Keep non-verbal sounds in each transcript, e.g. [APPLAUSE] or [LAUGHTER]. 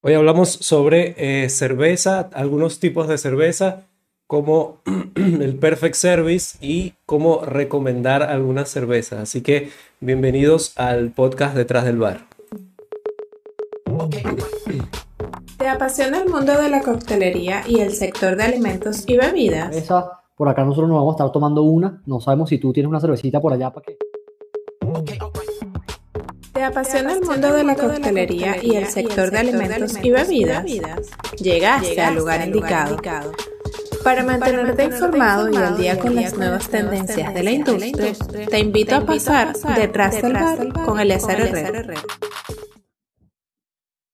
Hoy hablamos sobre eh, cerveza, algunos tipos de cerveza, como [CLEARS THROAT] el Perfect Service y cómo recomendar algunas cervezas. Así que bienvenidos al podcast Detrás del Bar. ¿Te apasiona el mundo de la coctelería y el sector de alimentos y bebidas? Esa, por acá nosotros nos vamos a estar tomando una. No sabemos si tú tienes una cervecita por allá para qué. ¿Te apasiona el mundo de la coctelería y el sector de alimentos y bebidas? Llegaste al lugar indicado. Para mantenerte informado y al día con las nuevas tendencias de la industria, te invito a pasar detrás del bar con el SRR.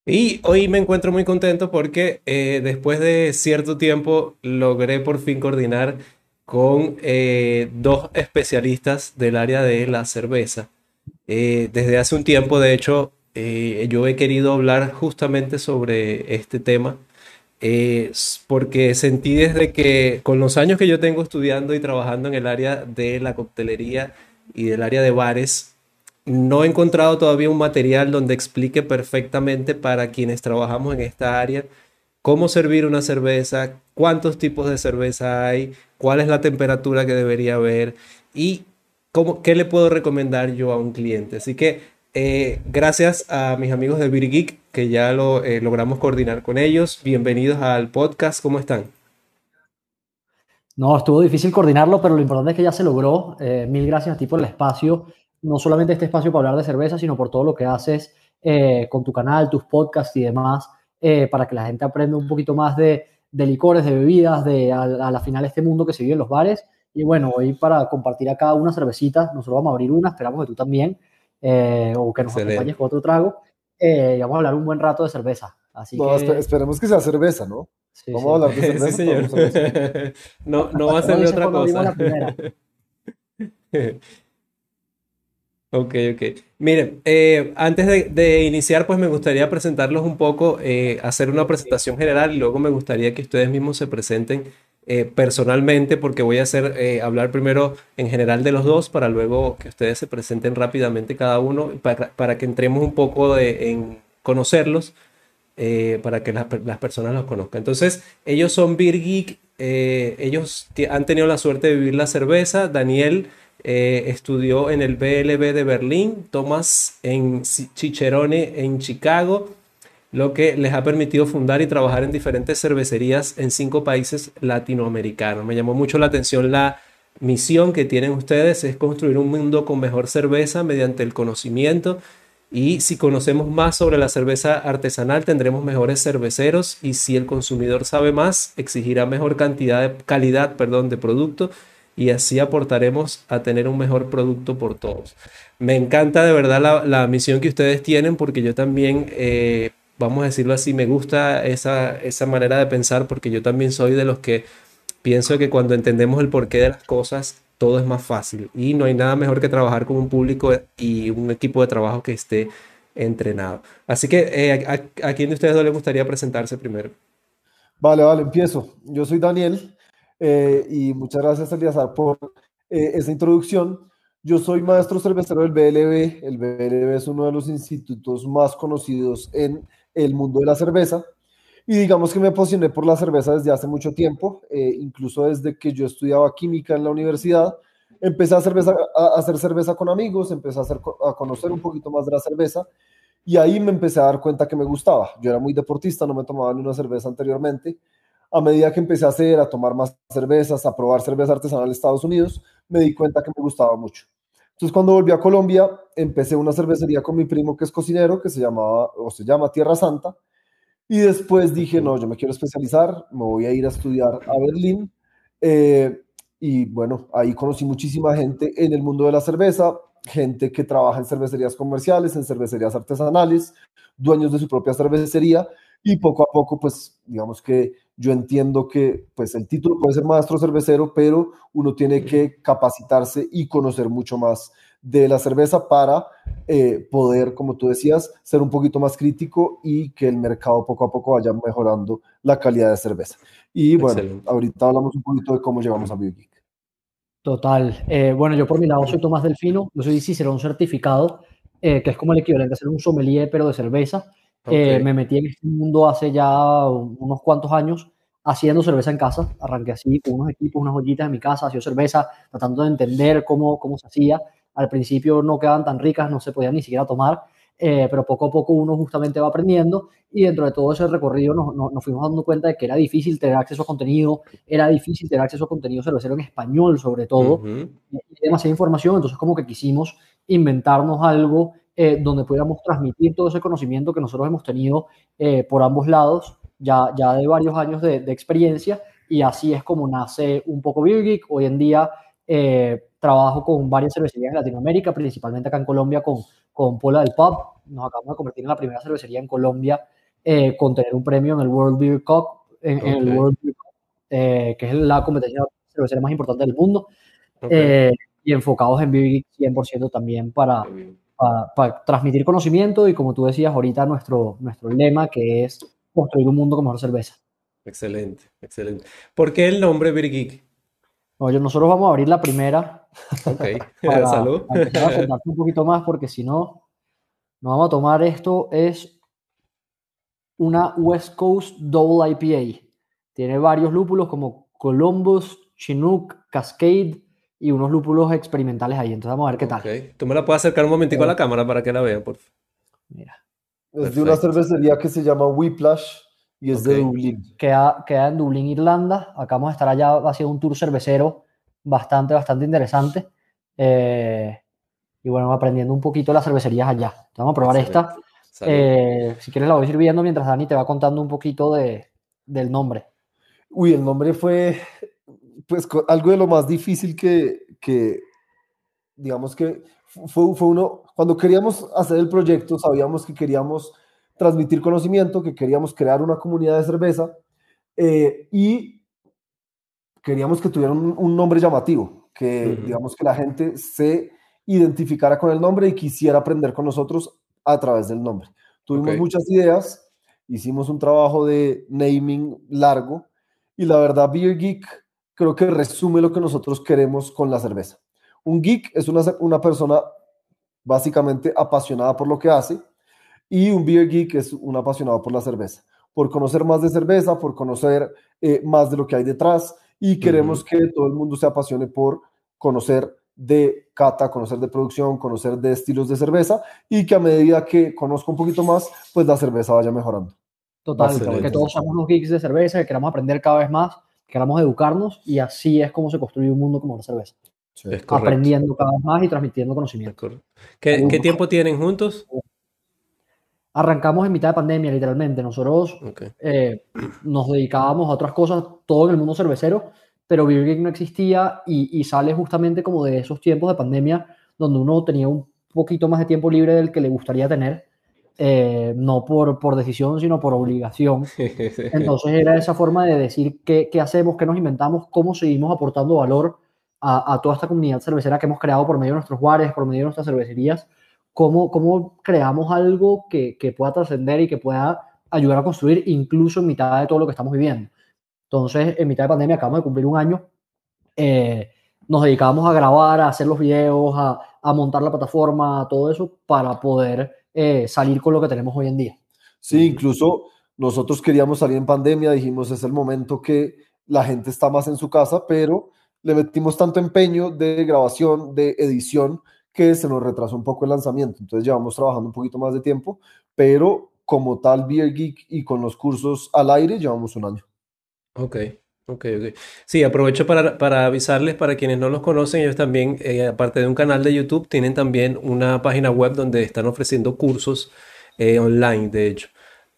Y hoy me encuentro muy contento porque eh, después de cierto tiempo logré por fin coordinar con eh, dos especialistas del área de la cerveza. Eh, desde hace un tiempo, de hecho, eh, yo he querido hablar justamente sobre este tema, eh, porque sentí desde que con los años que yo tengo estudiando y trabajando en el área de la coctelería y del área de bares, no he encontrado todavía un material donde explique perfectamente para quienes trabajamos en esta área cómo servir una cerveza, cuántos tipos de cerveza hay, cuál es la temperatura que debería haber y ¿qué le puedo recomendar yo a un cliente? Así que eh, gracias a mis amigos de Beauty Geek que ya lo eh, logramos coordinar con ellos. Bienvenidos al podcast. ¿Cómo están? No, estuvo difícil coordinarlo, pero lo importante es que ya se logró. Eh, mil gracias a ti por el espacio. No solamente este espacio para hablar de cerveza, sino por todo lo que haces con tu canal, tus podcasts y demás, para que la gente aprenda un poquito más de, licores, de bebidas, de a, a la final este mundo que se vive en los bares y bueno, hoy para compartir acá una cervecita, nosotros vamos a abrir una, esperamos que tú también, eh, o que nos acompañes con otro trago, eh, y vamos a hablar un buen rato de cerveza. Así que... esperemos que sea cerveza, ¿no? vamos a hablar de [LAUGHS] cerveza. Sí, señor. [LAUGHS] no, no va a ser de otra cosa. [LAUGHS] Ok, ok. Miren, eh, antes de, de, iniciar, pues me gustaría presentarlos un poco, hacer una presentación general y luego me gustaría que ustedes mismos se presenten eh, personalmente, porque voy a hacer, eh, hablar primero en general de los dos, para luego que ustedes se presenten rápidamente cada uno, para, que entremos un poco en conocerlos, eh, para que las, personas los conozcan. Entonces, ellos son Beer Geek, ellos han tenido la suerte de vivir la cerveza, Daniel estudió en el BLB de Berlín, Tomás en Cicerone en Chicago, lo que les ha permitido fundar y trabajar en diferentes cervecerías en cinco países latinoamericanos. Me llamó mucho la atención la misión que tienen ustedes, es construir un mundo con mejor cerveza mediante el conocimiento. Y si conocemos más sobre la cerveza artesanal, tendremos mejores cerveceros y si el consumidor sabe más, exigirá mejor cantidad de calidad, perdón, de producto y así aportaremos a tener un mejor producto por todos. Me encanta de verdad la, misión que ustedes tienen porque yo también eh, vamos a decirlo así, me gusta esa, esa manera de pensar porque yo también soy de los que pienso que cuando entendemos el porqué de las cosas, todo es más fácil y no hay nada mejor que trabajar con un público y un equipo de trabajo que esté entrenado. Así que, eh, a, quién de ustedes no le gustaría presentarse primero? Vale, vale, empiezo. Yo soy Daniel eh, y muchas gracias, Eliazar, por eh, esa introducción. Yo soy maestro cervecero del BLB. El BLB es uno de los institutos más conocidos en el mundo de la cerveza. Y digamos que me apasioné por la cerveza desde hace mucho tiempo, eh, incluso desde que yo estudiaba química en la universidad. Empecé a, cerveza, a hacer cerveza con amigos, empecé a, hacer, a conocer un poquito más de la cerveza y ahí me empecé a dar cuenta que me gustaba. Yo era muy deportista, no me tomaba ni una cerveza anteriormente. A medida que empecé a hacer, a tomar más cervezas, a probar cerveza artesanal de Estados Unidos, me di cuenta que me gustaba mucho. Entonces, cuando volví a Colombia, empecé una cervecería con mi primo que es cocinero, que se llamaba o se llama Tierra Santa. Y después dije, no, yo me quiero especializar, me voy a ir a estudiar a Berlín. Eh, y bueno, ahí conocí muchísima gente en el mundo de la cerveza, gente que trabaja en cervecerías comerciales, en cervecerías artesanales, dueños de su propia cervecería. Y poco a poco, pues, digamos que yo entiendo que pues el título puede ser maestro cervecero, pero uno tiene que capacitarse y conocer mucho más de la cerveza para eh, poder, como tú decías, ser un poquito más crítico y que el mercado poco a poco vaya mejorando la calidad de cerveza. Y bueno, ahorita hablamos un poquito de cómo llegamos a BioGeek. Total. Eh, bueno, yo por mi lado soy Tomás Delfino, yo soy un certificado, eh, que es como el equivalente a ser un sommelier, pero de cerveza. Eh, me metí en este mundo hace ya unos cuantos años haciendo cerveza en casa. Arranqué así con unos equipos, unas ollitas en mi casa, haciendo cerveza, tratando de entender cómo, cómo se hacía. Al principio no quedaban tan ricas, no se podían ni siquiera tomar, eh, pero poco a poco uno justamente va aprendiendo y dentro de todo ese recorrido nos, nos, fuimos dando cuenta de que era difícil tener acceso a contenido, era difícil tener acceso a contenido cervecero en español sobre todo, y demasiada información, entonces como que quisimos inventarnos algo eh, donde pudiéramos transmitir todo ese conocimiento que nosotros hemos tenido eh, por ambos lados, ya, ya de varios años de, de, experiencia, y así es como nace un poco Beer Geek. Hoy en día trabajo con varias cervecerías en Latinoamérica, principalmente acá en Colombia con con Pola del Pub. Nos acabamos de convertir en la primera cervecería en Colombia eh, con tener un premio en el World Beer Cup, en, el World Beer Cup eh, que es la competencia cervecera más importante del mundo. Eh, y enfocados en Beer 100% también para, para, transmitir conocimiento y como tú decías ahorita nuestro, nuestro lema que es construir un mundo con mejor cerveza. Excelente, excelente. ¿Por qué el nombre Beer Geek? nosotros vamos a abrir la primera. Ok, [LAUGHS] [LAUGHS] para, salud. Para un poquito más, porque si no, nos vamos a tomar esto. Es una West Coast Double IPA. Tiene varios lúpulos como Columbus, Chinook, Cascade y unos lúpulos experimentales ahí. Entonces vamos a ver qué tal. Okay. Tú me la puedes acercar un momentico a la cámara para que la vean, por favor. Mira. Es de una cervecería que se llama Whiplash y es de Dublín. Queda, queda en Dublín, Irlanda. Acá vamos a estar allá haciendo un tour cervecero bastante, bastante interesante. Eh, y bueno, aprendiendo un poquito las cervecerías allá. Vamos a probar esta. Eh, si quieres la voy sirviendo mientras Dani te va contando un poquito de, del nombre. Uy, el nombre fue pues algo de lo más difícil que, que digamos que fue, fue uno, cuando queríamos hacer el proyecto sabíamos que queríamos transmitir conocimiento, que queríamos crear una comunidad de cerveza eh, y queríamos que tuvieran un, nombre llamativo, que digamos que la gente se identificara con el nombre y quisiera aprender con nosotros a través del nombre. Tuvimos muchas ideas, hicimos un trabajo de naming largo y la verdad Beer Geek creo que resume lo que nosotros queremos con la cerveza. Un geek es una, una persona básicamente apasionada por lo que hace, y un beer geek es un apasionado por la cerveza, por conocer más de cerveza, por conocer eh, más de lo que hay detrás y queremos que todo el mundo se apasione por conocer de cata, conocer de producción, conocer de estilos de cerveza y que a medida que conozca un poquito más, pues la cerveza vaya mejorando. Total, que todos somos unos geeks de cerveza, que queramos aprender cada vez más, queramos educarnos y así es como se construye un mundo como la cerveza. Aprendiendo cada vez más y transmitiendo conocimiento. ¿Qué, ¿Qué, tiempo tienen juntos? arrancamos en mitad de pandemia, literalmente. Nosotros eh, nos dedicábamos a otras cosas, todo en el mundo cervecero, pero Beer no existía y, sale justamente como de esos tiempos de pandemia donde uno tenía un poquito más de tiempo libre del que le gustaría tener, eh, no por, por decisión, sino por obligación. [LAUGHS] Entonces era esa forma de decir qué, qué hacemos, qué nos inventamos, cómo seguimos aportando valor a, a, toda esta comunidad cervecera que hemos creado por medio de nuestros bares, por medio de nuestras cervecerías cómo, cómo creamos algo que, que pueda trascender y que pueda ayudar a construir incluso en mitad de todo lo que estamos viviendo. Entonces, en mitad de pandemia acabamos de cumplir un año. Eh, nos dedicábamos a grabar, a hacer los videos, a, a, montar la plataforma, todo eso para poder eh, salir con lo que tenemos hoy en día. Sí, incluso nosotros queríamos salir en pandemia, dijimos es el momento que la gente está más en su casa, pero le metimos tanto empeño de grabación, de edición, que se nos retrasó un poco el lanzamiento. Entonces llevamos trabajando un poquito más de tiempo, pero como tal Beer Geek y con los cursos al aire llevamos un año. Ok, ok, ok. Sí, aprovecho para, para avisarles, para quienes no los conocen, ellos también, eh, aparte de un canal de YouTube, tienen también una página web donde están ofreciendo cursos eh, online, de hecho.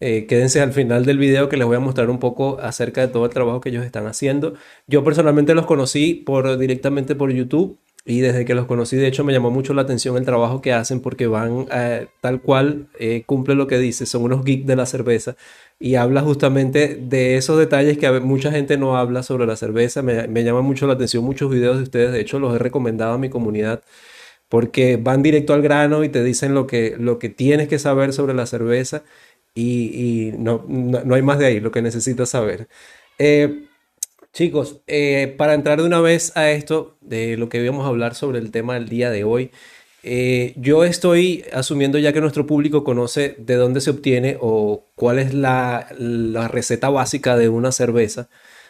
Eh, quédense al final del video que les voy a mostrar un poco acerca de todo el trabajo que ellos están haciendo. Yo personalmente los conocí por, directamente por YouTube y desde que los conocí, de hecho, me llamó mucho la atención el trabajo que hacen porque van eh, tal cual, eh, cumple lo que dice, son unos geeks de la cerveza y habla justamente de esos detalles que mucha gente no habla sobre la cerveza. Me, me llama mucho la atención muchos videos de ustedes, de hecho, los he recomendado a mi comunidad porque van directo al grano y te dicen lo que, lo que tienes que saber sobre la cerveza y, no, no, hay más de ahí, lo que necesitas saber. Eh, Chicos, eh, para entrar de una vez a esto, de lo que íbamos a hablar sobre el tema del día de hoy, eh, yo estoy asumiendo ya que nuestro público conoce de dónde se obtiene o cuál es la, receta básica de una cerveza,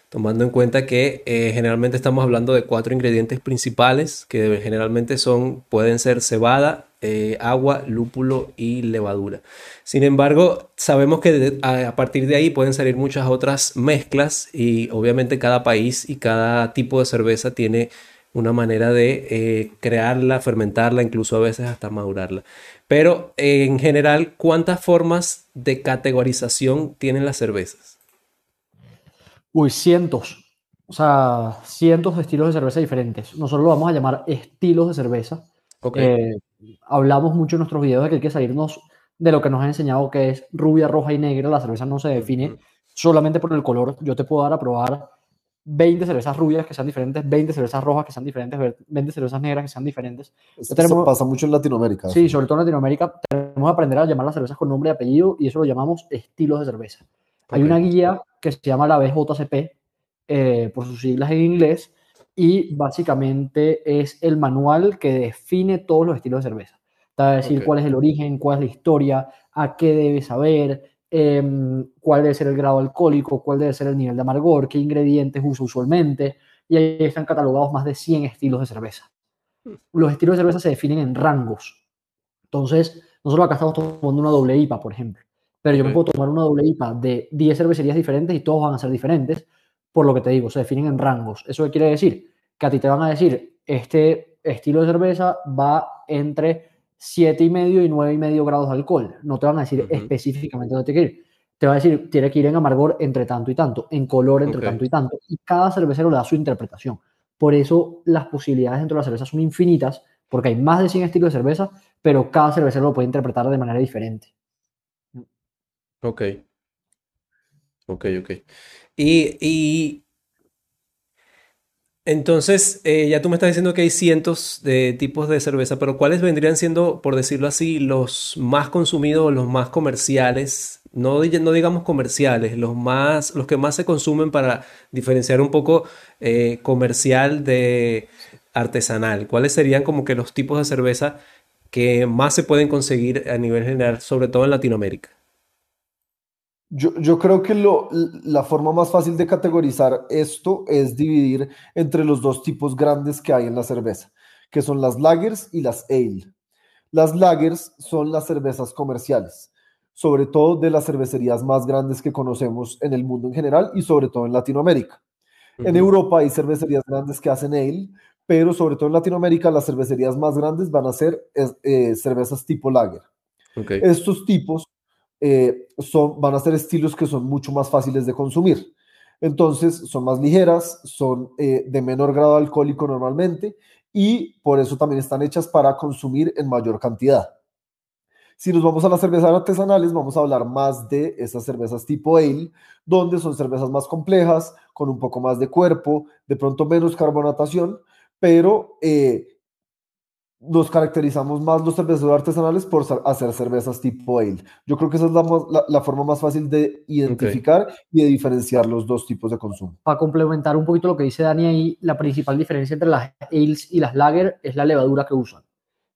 tomando en cuenta que eh, generalmente estamos hablando de cuatro ingredientes principales, que generalmente son, pueden ser cebada, eh, agua, lúpulo y levadura. Sin embargo, sabemos que a, a partir de ahí pueden salir muchas otras mezclas y obviamente cada país y cada tipo de cerveza tiene una manera de eh, crearla, fermentarla, incluso a veces hasta madurarla. Pero en general, ¿cuántas formas de categorización tienen las cervezas? Uy, cientos. O sea, cientos de estilos de cerveza diferentes. Nosotros lo vamos a llamar estilos de cerveza. Ok. Eh, hablamos mucho en nuestros videos de que hay que salirnos de lo que nos han enseñado que es rubia, roja y negra. La cerveza no se define solamente por el color. Yo te puedo dar a probar 20 cervezas rubias que sean diferentes, 20 cervezas rojas que sean diferentes, 20 cervezas negras que sean diferentes. Esto tenemos- pasa mucho en Latinoamérica. Sí, sobre todo en Latinoamérica tenemos que aprender a llamar las cervezas con nombre y apellido y eso lo llamamos estilos de cerveza. Hay Ok. una guía que se llama la BJCP, eh, por sus siglas en inglés, y básicamente es el manual que define todos los estilos de cerveza. A decir cuál es el origen, cuál es la historia, a qué debes saber, em, cuál debe ser el grado alcohólico, cuál debe ser el nivel de amargor, qué ingredientes usa usualmente, y ahí están catalogados más de 100 estilos de cerveza. Los estilos de cerveza se definen en rangos. Entonces, nosotros acá estamos tomando una doble IPA, por ejemplo. Pero yo me Ok. puedo tomar una doble IPA de 10 cervecerías diferentes y todos van a ser diferentes, por lo que te digo, se definen en rangos. ¿Eso qué quiere decir? Que a ti te van a decir, este estilo de cerveza va entre 7,5 y 9,5 grados de alcohol. No te van a decir Ujú. específicamente dónde tiene que ir. Te va a decir, tiene que ir en amargor entre tanto y tanto, en color entre Ok. tanto y tanto. Y cada cervecero le da su interpretación. Por eso las posibilidades dentro de la cerveza son infinitas, porque hay más de 100 estilos de cerveza, pero cada cervecero lo puede interpretar de manera diferente. Ok. Ok, ok. Y, y entonces, eh, ya tú me estás diciendo que hay cientos de tipos de cerveza, pero ¿cuáles vendrían siendo, por decirlo así, los más consumidos, los más comerciales? No, no digamos comerciales, los más, los que más se consumen para diferenciar un poco eh, comercial de artesanal. ¿Cuáles serían como que los tipos de cerveza que más se pueden conseguir a nivel general, sobre todo en Latinoamérica? Yo, yo creo que lo, la forma más fácil de categorizar esto es dividir entre los dos tipos grandes que hay en la cerveza, que son las lagers y las ale. Las lagers son las cervezas comerciales, sobre todo de las cervecerías más grandes que conocemos en el mundo en general y sobre todo en Latinoamérica. En. Europa hay cervecerías grandes que hacen ale, pero sobre todo en Latinoamérica las cervecerías más grandes van a ser eh, cervezas tipo lager. Estos tipos eh, son, van a ser estilos que son mucho más fáciles de consumir. Entonces, son más ligeras, son eh, de menor grado alcohólico normalmente y por eso también están hechas para consumir en mayor cantidad. Si nos vamos a las cervezas artesanales, vamos a hablar más de esas cervezas tipo ale, donde son cervezas más complejas, con un poco más de cuerpo, de pronto menos carbonatación, pero eh, nos caracterizamos más los cerveceros artesanales por hacer cervezas tipo ale. Yo creo que esa es la, mo- la- la forma más fácil de identificar y de diferenciar los dos tipos de consumo. Para complementar un poquito lo que dice Dani ahí, la principal diferencia entre las ales y las lager es la levadura que usan.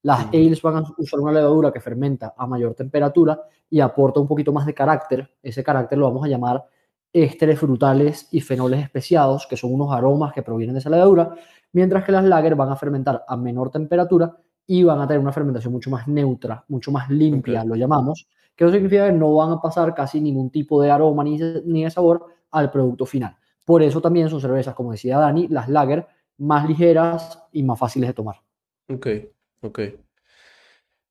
Las Ujú. ales van a usar una levadura que fermenta a mayor temperatura y aporta un poquito más de carácter. Ese carácter lo vamos a llamar ésteres frutales y fenoles especiados, que son unos aromas que provienen de esa levadura, mientras que las lager van a fermentar a menor temperatura y van a tener una fermentación mucho más neutra, mucho más limpia, lo llamamos, que eso significa que no van a pasar casi ningún tipo de aroma ni, ni de sabor al producto final. Por eso también son cervezas, como decía Dani, las lager más ligeras y más fáciles de tomar. Ok, ok.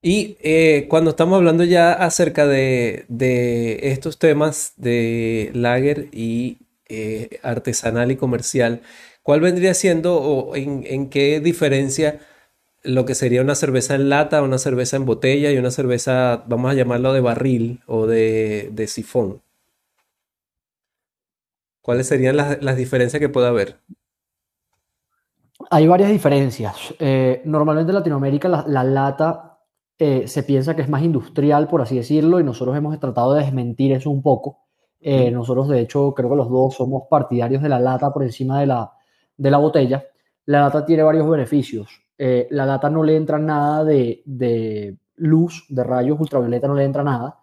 Y eh, cuando estamos hablando ya acerca de, de estos temas de lager y eh, artesanal y comercial, ¿cuál vendría siendo o en, en qué diferencia lo que sería una cerveza en lata, una cerveza en botella y una cerveza, vamos a llamarlo de barril o de, de sifón? ¿Cuáles serían las, las diferencias que puede haber? Hay varias diferencias. Eh, normalmente en Latinoamérica la, la lata eh, se piensa que es más industrial, por así decirlo, y nosotros hemos tratado de desmentir eso un poco. Eh, Ujú. nosotros, de hecho, creo que los dos somos partidarios de la lata por encima de la, de la botella. La lata tiene varios beneficios. eh, la lata no le entra nada de, de, luz, de rayos ultravioleta, no le entra nada.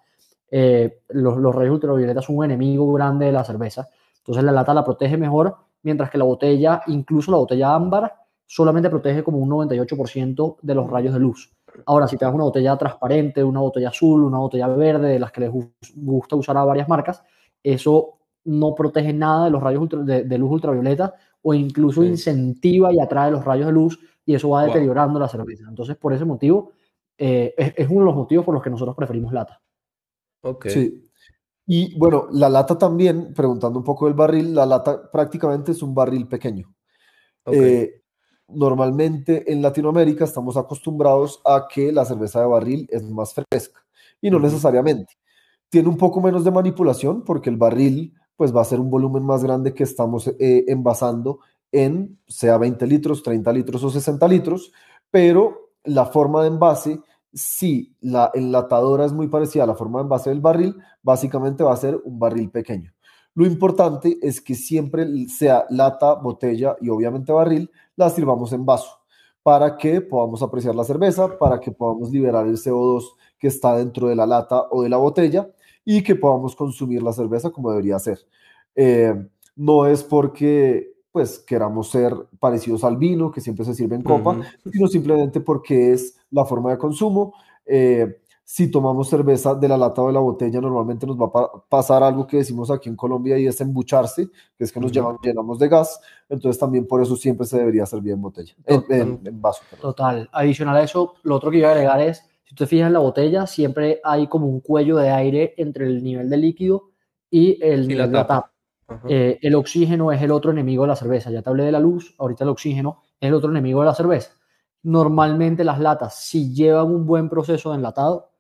Eh, los, rayos ultravioleta son un enemigo grande de la cerveza. Entonces la lata la protege mejor, mientras que la botella, incluso la botella ámbar, solamente protege como un 98% de los rayos de luz. Ahora, si te das una botella transparente, una botella azul, una botella verde, de las que les gusta usar a varias marcas, eso no protege nada de los rayos de, luz ultravioleta o incluso incentiva y atrae los rayos de luz y eso va deteriorando la cerveza. Entonces, por ese motivo, eh, es, uno de los motivos por los que nosotros preferimos lata. Ok. Sí. Y bueno, la lata también, preguntando un poco del barril, la lata prácticamente es un barril pequeño. Eh, normalmente en Latinoamérica estamos acostumbrados a que la cerveza de barril es más fresca y no necesariamente. Tiene un poco menos de manipulación porque el barril pues va a ser un volumen más grande que estamos eh, envasando en sea 20 litros, 30 litros o 60 litros, pero la forma de envase, si la enlatadora es muy parecida a la forma de envase del barril, básicamente va a ser un barril pequeño. Lo importante es que siempre sea lata, botella y obviamente barril, la sirvamos en vaso para que podamos apreciar la cerveza, para que podamos liberar el CO2 que está dentro de la lata o de la botella y que podamos consumir la cerveza como debería ser. Eh, no es porque pues queramos ser parecidos al vino, que siempre se sirve en copa, sino simplemente porque es la forma de consumo. Eh, si tomamos cerveza de la lata o de la botella, normalmente nos va a pasar algo que decimos aquí en Colombia y es embucharse, que es que nos llenamos de gas. Entonces también por eso siempre se debería servir en botella, en, en, vaso. Total. Adicional a eso, lo otro que iba a agregar es si te fijas en la botella, siempre hay como un cuello de aire entre el nivel de líquido y el nivel de la tapa. Eh, el oxígeno es el otro enemigo de la cerveza. Ya te hablé de la luz, ahorita el oxígeno es el otro enemigo de la cerveza. Normalmente las latas, si llevan un buen proceso de enlatado,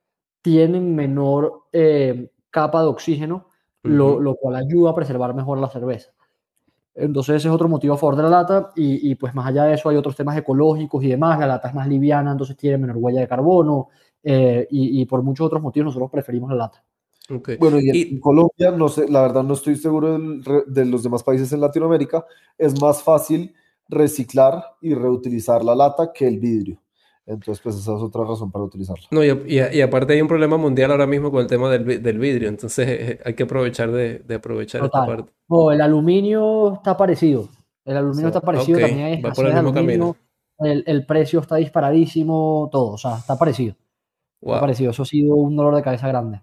tienen menor eh, capa de oxígeno, lo, lo, cual ayuda a preservar mejor la cerveza. Entonces ese es otro motivo a favor de la lata y, pues más allá de eso hay otros temas ecológicos y demás. La lata es más liviana, entonces tiene menor huella de carbono eh, y, por muchos otros motivos nosotros preferimos la lata. Bueno, y en Colombia, no sé, la verdad no estoy seguro de los demás países en Latinoamérica, es más fácil reciclar y reutilizar la lata que el vidrio. Entonces, pues esa es otra razón para utilizarlo. No, y, aparte hay un problema mundial ahora mismo con el tema del, vidrio, entonces eh, hay que aprovechar de, aprovechar esta parte. Oh, el aluminio está parecido. El aluminio está parecido, también hay escasez de aluminio. El, el, precio está disparadísimo, todo, o sea, está parecido. Está parecido, eso ha sido un dolor de cabeza grande.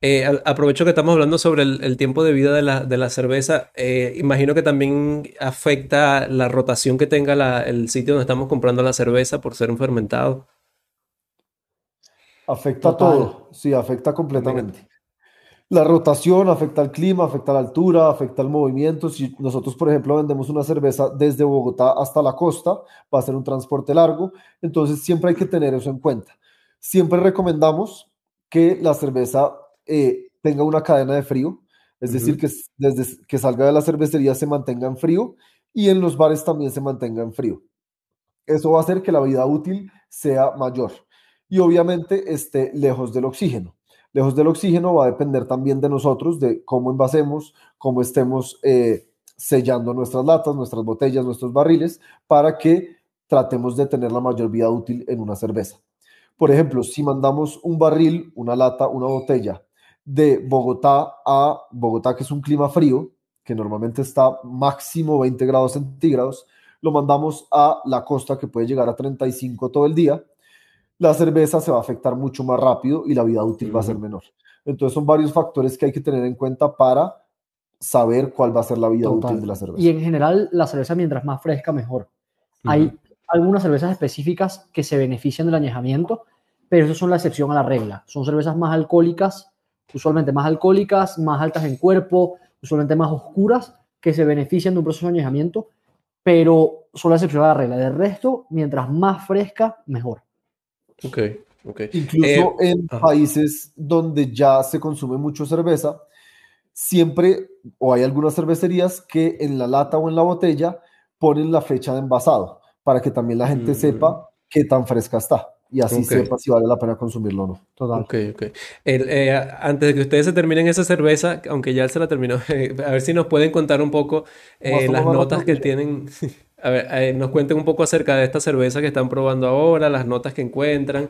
Eh, aprovecho que estamos hablando sobre el, tiempo de vida de la, cerveza. Eh, imagino que también afecta la rotación que tenga el sitio donde estamos comprando la cerveza por ser un fermentado. Afecta todo, sí, afecta completamente. La rotación afecta al clima, afecta la altura, afecta el movimiento. Si nosotros, por ejemplo, vendemos una cerveza desde Bogotá hasta la costa, va a ser un transporte largo, entonces siempre hay que tener eso en cuenta. Siempre recomendamos que la cerveza eh, tenga una cadena de frío, es decir, que desde que salga de la cervecería se mantenga en frío y en los bares también se mantenga en frío. Eso va a hacer que la vida útil sea mayor y obviamente esté lejos del oxígeno. Lejos del oxígeno va a depender también de nosotros, de cómo envasemos, cómo estemos eh, sellando nuestras latas, nuestras botellas, nuestros barriles, para que tratemos de tener la mayor vida útil en una cerveza. Por ejemplo, si mandamos un barril, una lata, una botella de Bogotá a Bogotá, que es un clima frío, que normalmente está máximo 20 grados centígrados, lo mandamos a la costa que puede llegar a 35 todo el día, la cerveza se va a afectar mucho más rápido y la vida útil va a ser menor. Entonces son varios factores que hay que tener en cuenta para saber cuál va a ser la vida útil de la cerveza. Y en general la cerveza mientras más fresca mejor. Hay algunas cervezas específicas que se benefician del añejamiento, pero eso son la excepción a la regla. Son cervezas más alcohólicas, usualmente más alcohólicas, más altas en cuerpo, usualmente más oscuras, que se benefician de un proceso de añejamiento, pero son la excepción a la regla. De resto, mientras más fresca, mejor. Ok, ok. Incluso eh, en países donde ya se consume mucho cerveza, siempre, o hay algunas cervecerías que en la lata o en la botella ponen la fecha de envasado para que también la gente sepa qué tan fresca está y así sepa si vale la pena consumirlo o no. Total. Ok, ok. Eh, antes de que ustedes se terminen esa cerveza, aunque ya se la terminó, [LAUGHS] a ver si nos pueden contar un poco eh, las notas que tienen. [LAUGHS] a ver, eh, nos cuenten un poco acerca de esta cerveza que están probando ahora, las notas que encuentran.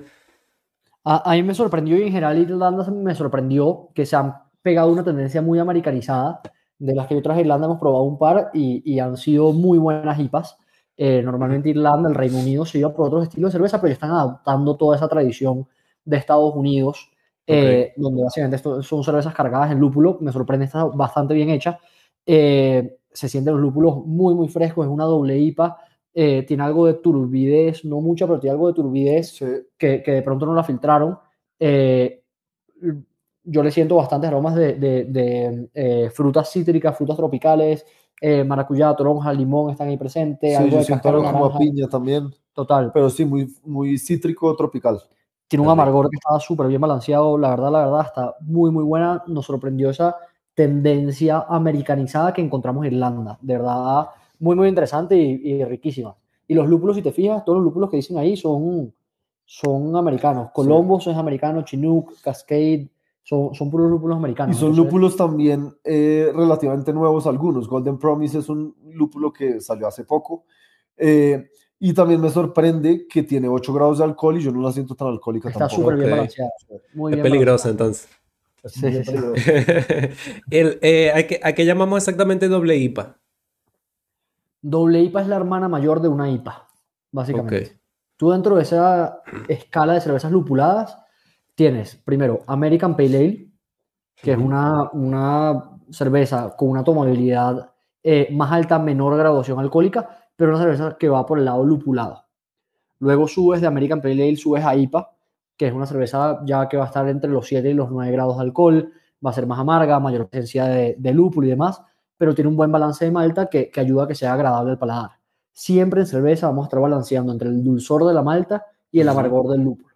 A, a mí me sorprendió y en general Irlanda me sorprendió que se han pegado una tendencia muy americanizada, de las que otras Irlanda hemos probado un par y, y han sido muy buenas hipas. Eh, normalmente Irlanda, el Reino Unido se iba por otros estilos de cerveza, pero están adaptando toda esa tradición de Estados Unidos, eh, donde básicamente esto son cervezas cargadas en lúpulo. Me sorprende, está bastante bien hecha. Eh, se sienten los lúpulos muy, muy frescos, es una doble IPA. tiene algo de turbidez, no mucha, pero tiene algo de turbidez que, que, de pronto no la filtraron yo le siento bastantes aromas de, de, eh, frutas cítricas, frutas tropicales, eh, maracuyá, toronja, limón están ahí presentes. Sí, algo yo de siento como a piña también. Total. Pero sí, muy, muy cítrico, tropical. Tiene un amargor que estaba súper bien balanceado, la verdad, la verdad, está muy, muy buena. Nos sorprendió esa tendencia americanizada que encontramos en Irlanda. De verdad, muy, muy interesante y, riquísima. Y los lúpulos, si te fijas, todos los lúpulos que dicen ahí son, son americanos. Columbus es americano, Chinook, Cascade, son, son puros lúpulos americanos. Y son lúpulos también eh, relativamente nuevos algunos. Golden Promise es un lúpulo que salió hace poco. Eh, y también me sorprende que tiene 8 grados de alcohol y yo no la siento tan alcohólica Está súper bien balanceada. es peligrosa entonces. Sí, sí, [LAUGHS] El, eh, ¿a, qué, ¿a, qué, llamamos exactamente doble IPA? Doble IPA es la hermana mayor de una IPA, básicamente. Tú dentro de esa escala de cervezas lupuladas tienes primero American Pale Ale, que es una, una cerveza con una tomabilidad eh, más alta, menor graduación alcohólica, pero una cerveza que va por el lado lupulado. Luego subes de American Pale Ale, subes a IPA, que es una cerveza ya que va a estar entre los 7 y los 9 grados de alcohol, va a ser más amarga, mayor presencia de, de lúpulo y demás, pero tiene un buen balance de malta que, que ayuda a que sea agradable al paladar. Siempre en cerveza vamos a estar balanceando entre el dulzor de la malta y el amargor del lúpulo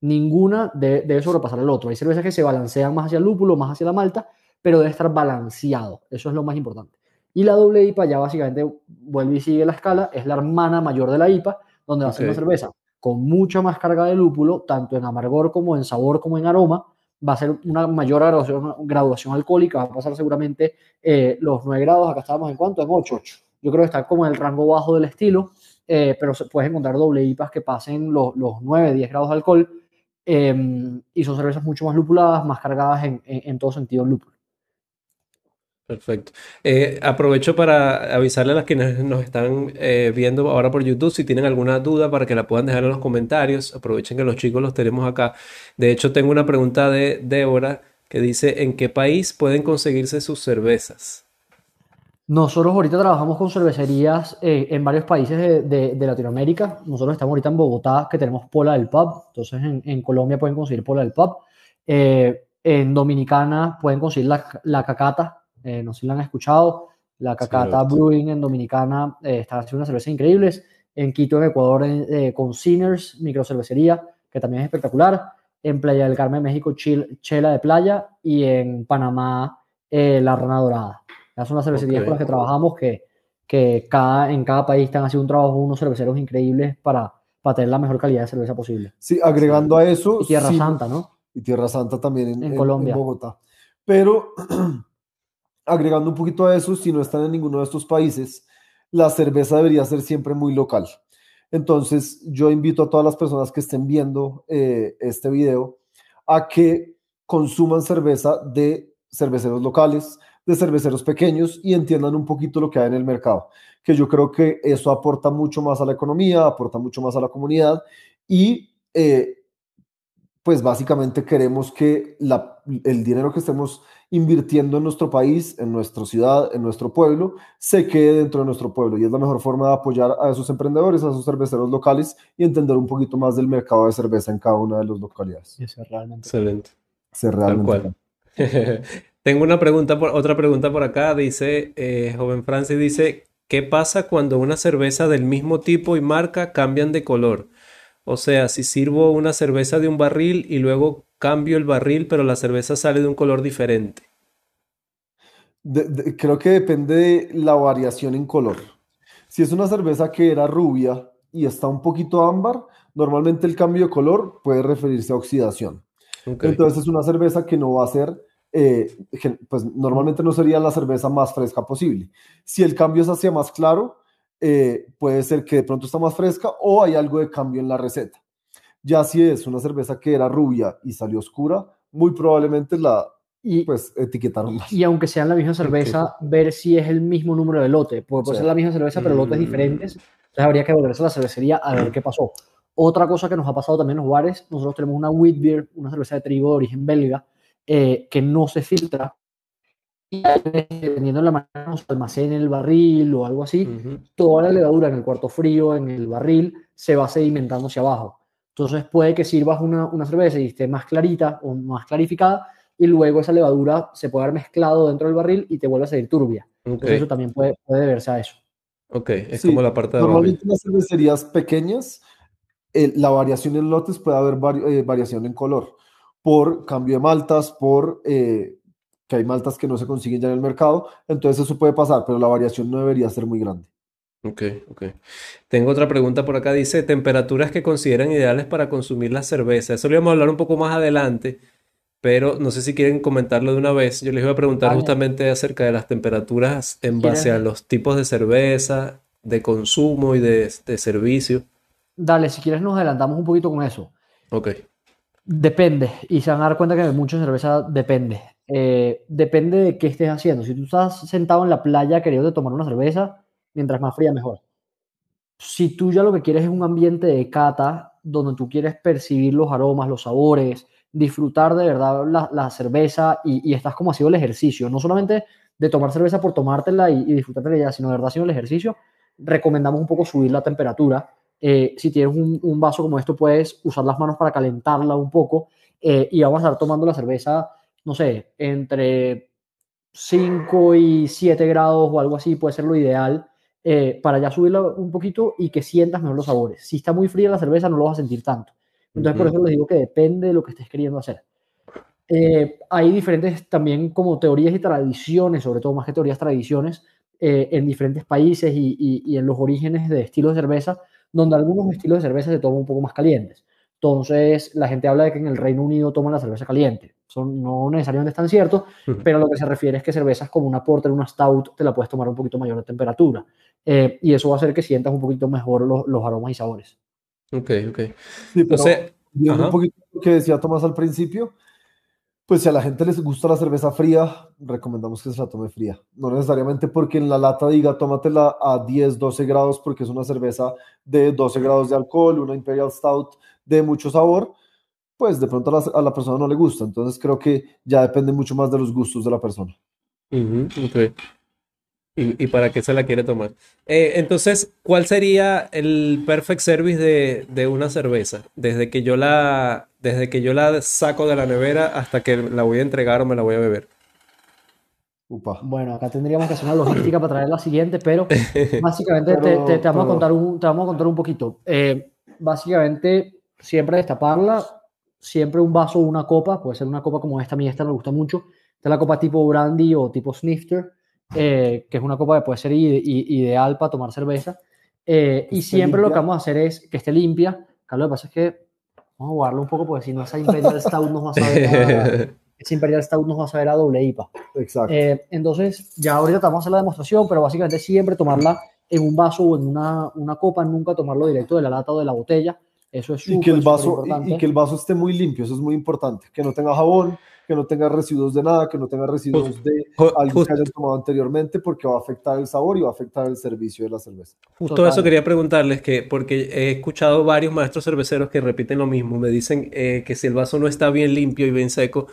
ninguna debe, sobrepasar al otro. Hay cervezas que se balancean más hacia el lúpulo, más hacia la malta, pero debe estar balanceado. Eso es lo más importante. Y la doble IPA ya básicamente vuelve y sigue la escala, es la hermana mayor de la IPA, donde va a ser una cerveza con mucha más carga de lúpulo, tanto en amargor como en sabor como en aroma. Va a ser una mayor graduación, alcohólica, va a pasar seguramente eh, los 9 grados, acá estábamos en cuánto, en 8. Yo creo que está como en el rango bajo del estilo, eh, pero puedes encontrar doble IPAs que pasen los, los 9, 10 grados de alcohol Em, y son cervezas mucho más lupuladas, más cargadas en, en, todo sentido lúpulo. Perfecto. Eh, aprovecho para avisarle a las quienes nos están eh, viendo ahora por YouTube si tienen alguna duda para que la puedan dejar en los comentarios. Aprovechen que los chicos los tenemos acá. De hecho, tengo una pregunta de Débora que dice, ¿en qué país pueden conseguirse sus cervezas? Nosotros ahorita trabajamos con cervecerías eh, en varios países de, de, Latinoamérica. Nosotros estamos ahorita en Bogotá, que tenemos Pola del Pub. Entonces, en, en Colombia pueden conseguir Pola del Pub. Eh, en Dominicana pueden conseguir la, la Cacata. Eh, no sé si la han escuchado. La Cacata Brewing en Dominicana está haciendo unas cervezas increíbles. En Quito, en Ecuador, con Sinners, microcervecería, que también es espectacular. En Playa del Carmen, México, Chela de Playa. Y en Panamá, La Rana Dorada. Son unas cervecerías con las que trabajamos que, que cada, en cada país están haciendo un trabajo unos cerveceros increíbles para, para tener la mejor calidad de cerveza posible. Sí, agregando a eso... Y Tierra Santa, ¿no? Y Tierra Santa también en, Colombia. En Bogotá. Pero [CLEARS THROAT] agregando un poquito a eso, si no están en ninguno de estos países, la cerveza debería ser siempre muy local. Entonces, yo invito a todas las personas que estén viendo eh, este video a que consuman cerveza de cerveceros locales, de cerveceros pequeños y entiendan un poquito lo que hay en el mercado, que yo creo que eso aporta mucho más a la economía, aporta mucho más a la comunidad y eh, pues básicamente queremos que el dinero que estemos invirtiendo en nuestro país, en nuestra ciudad, en nuestro pueblo, se quede dentro de nuestro pueblo. Y es la mejor forma de apoyar a esos emprendedores, a esos cerveceros locales y entender un poquito más del mercado de cerveza en cada una de las localidades. realmente. Excelente. Ser realmente. [LAUGHS] Tengo una pregunta, por, otra pregunta por acá. Dice, eh, joven Francis dice, ¿qué pasa cuando una cerveza del mismo tipo y marca cambian de color? O sea, si sirvo una cerveza de un barril y luego cambio el barril, pero la cerveza sale de un color diferente. creo que depende de la variación en color. Si es una cerveza que era rubia y está un poquito ámbar, normalmente el cambio de color puede referirse a oxidación. Entonces es una cerveza que no va a ser eh, pues normalmente no sería la cerveza más fresca posible. Si el cambio es hacia más claro, eh, puede ser que de pronto está más fresca o hay algo de cambio en la receta. Ya si es una cerveza que era rubia y salió oscura, muy probablemente la Y, pues etiquetaron mal. y aunque sea la misma cerveza, ver si es el mismo número de lote. Porque puede Sí. ser la misma cerveza, pero lotes Mm. diferentes. Entonces habría que volverse a la cervecería a ver qué pasó. Otra cosa que nos ha pasado también en los bares, nosotros tenemos una wheat beer, una cerveza de trigo de origen belga, eh, que no se filtra. Y dependiendo de la manera en que se almacene en el barril o algo así, Ujú. toda la levadura en el cuarto frío, en el barril, se va sedimentando hacia abajo. Entonces puede que sirvas una, una cerveza y esté más clarita o más clarificada y luego esa levadura se puede haber mezclado dentro del barril y te vuelve a salir turbia. Ok, Entonces eso también puede, puede deberse a eso. ok, es Sí, como la parte de. Normalmente en las cervecerías pequeñas, eh, la variación en lotes puede haber vari- eh, variación en color por cambio de maltas, por eh, que hay maltas que no se consiguen ya en el mercado, entonces eso puede pasar, pero la variación no debería ser muy grande. Ok, ok. Tengo otra pregunta por acá. Dice, temperaturas que consideran ideales para consumir la cerveza. Eso lo íbamos a hablar un poco más adelante, pero no sé si quieren comentarlo de una vez. Yo les iba a preguntar Vale. justamente acerca de las temperaturas en base ¿Quieres? a los tipos de cerveza, de consumo y de, de servicio. Dale, si quieres nos adelantamos un poquito con eso. Ok, Depende, y se van a dar cuenta que mucha cerveza depende. Eh, depende de qué estés haciendo. Si tú estás sentado en la playa queriendo tomar una cerveza, mientras más fría mejor. Si tú ya lo que quieres es un ambiente de cata, donde tú quieres percibir los aromas, los sabores, disfrutar de verdad la, la cerveza y, y estás como haciendo el ejercicio, no solamente de tomar cerveza por tomártela y, y disfrutártela ya, sino de verdad haciendo el ejercicio, recomendamos un poco subir la temperatura. Eh, si tienes un, un vaso como esto, puedes usar las manos para calentarla un poco eh, y vamos a estar tomando la cerveza, no sé, entre 5 y 7 grados o algo así, puede ser lo ideal eh, para ya subirla un poquito y que sientas mejor los sabores. Si está muy fría la cerveza, no lo vas a sentir tanto. Entonces, por eso les digo que depende de lo que estés queriendo hacer. Eh, hay diferentes también como teorías y tradiciones, sobre todo más que teorías, tradiciones, eh, en diferentes países y, y- y en los orígenes de estilos de cerveza, donde algunos estilos de cerveza se toman un poco más calientes. Entonces, la gente habla de que en el Reino Unido toman la cerveza caliente. Eso no necesariamente es tan cierto, Ujú. pero lo que se refiere es que cervezas como una porter, una stout, te la puedes tomar un poquito mayor de temperatura. Eh, y eso va a hacer que sientas un poquito mejor los, los aromas y sabores. ok, ok. Sí, pero Entonces, un poquito lo que decía Tomás al principio, pues si a la gente les gusta la cerveza fría, recomendamos que se la tome fría. No necesariamente porque en la lata diga tómatela a 10, 12 grados porque es una cerveza de 12 grados de alcohol, una Imperial Stout de mucho sabor, pues de pronto a la, a la persona no le gusta. Entonces creo que ya depende mucho más de los gustos de la persona. Ujú, ok. ¿Y, y para qué se la quiere tomar? Eh, entonces, ¿cuál sería el perfect service de, de una cerveza? Desde que yo la, desde que yo la saco de la nevera hasta que la voy a entregar o me la voy a beber. Upa. Bueno, acá tendríamos que hacer una logística para traer la siguiente, pero [LAUGHS] básicamente te- Pero- te, te vamos a pero- contar un, te vamos a contar un poquito. Eh, básicamente, siempre destaparla, siempre un vaso o una copa, puede ser una copa como esta, a mí esta me gusta mucho. Esta es la copa tipo brandy o tipo snifter, eh, que es una copa que puede ser ide- ideal para tomar cerveza. Eh, y siempre lo que limpia. vamos a hacer es que esté limpia. Acá lo que pasa es que vamos a guardarlo un poco porque si no esa Imperial Stout nos va a saber [LAUGHS] esa Imperial Stout nos va a saber a doble IPA. Exacto. Eh, entonces, ya ahorita te vamos a hacer la demostración, pero básicamente siempre tomarla en un vaso o en una, una copa, nunca tomarlo directo de la lata o de la botella. Eso es y que el súper, vaso y- y, que el vaso esté muy limpio, eso es muy importante, que no tenga jabón, que no tenga residuos de nada, que no tenga residuos de algo que hayan tomado anteriormente, porque va a afectar el sabor y va a afectar el servicio de la cerveza. Justo Total. eso quería preguntarles, que, porque he escuchado varios maestros cerveceros que repiten lo mismo. Me dicen eh, que si el vaso no está bien limpio y bien seco,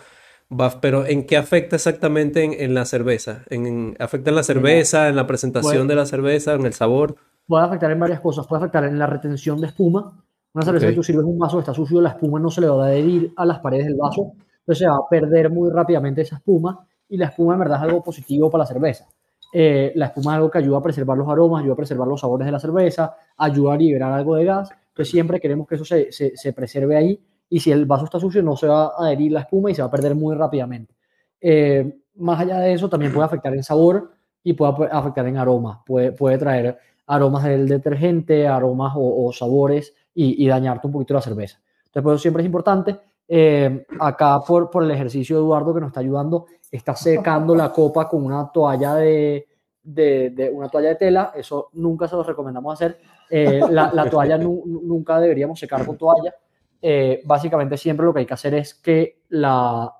va, pero ¿en qué afecta exactamente en, en la cerveza? ¿En, ¿afecta en la cerveza, en la presentación Bueno. de la cerveza, en el sabor? Puede afectar en varias cosas. Puede afectar en la retención de espuma. Una cerveza que tú sirves un vaso está sucio, la espuma no se le va a adherir a las paredes del vaso, entonces se va a perder muy rápidamente esa espuma y la espuma en verdad es algo positivo para la cerveza. Eh, la espuma es algo que ayuda a preservar los aromas, ayuda a preservar los sabores de la cerveza, ayuda a liberar algo de gas. Entonces siempre queremos que eso se, se, se preserve ahí y si el vaso está sucio no se va a adherir la espuma y se va a perder muy rápidamente. Eh, más allá de eso, también puede afectar en sabor y puede afectar en aroma. Puede, puede traer aromas del detergente, aromas o, o sabores y, y dañarte un poquito la cerveza. Entonces, por eso siempre es importante. Eh, acá, por, por el ejercicio de Eduardo que nos está ayudando, está secando la copa con una toalla de, de, una toalla de tela, eso nunca se lo recomendamos hacer. Eh, la, toalla nunca deberíamos secar con toalla. Eh, básicamente siempre lo que hay que hacer es que la,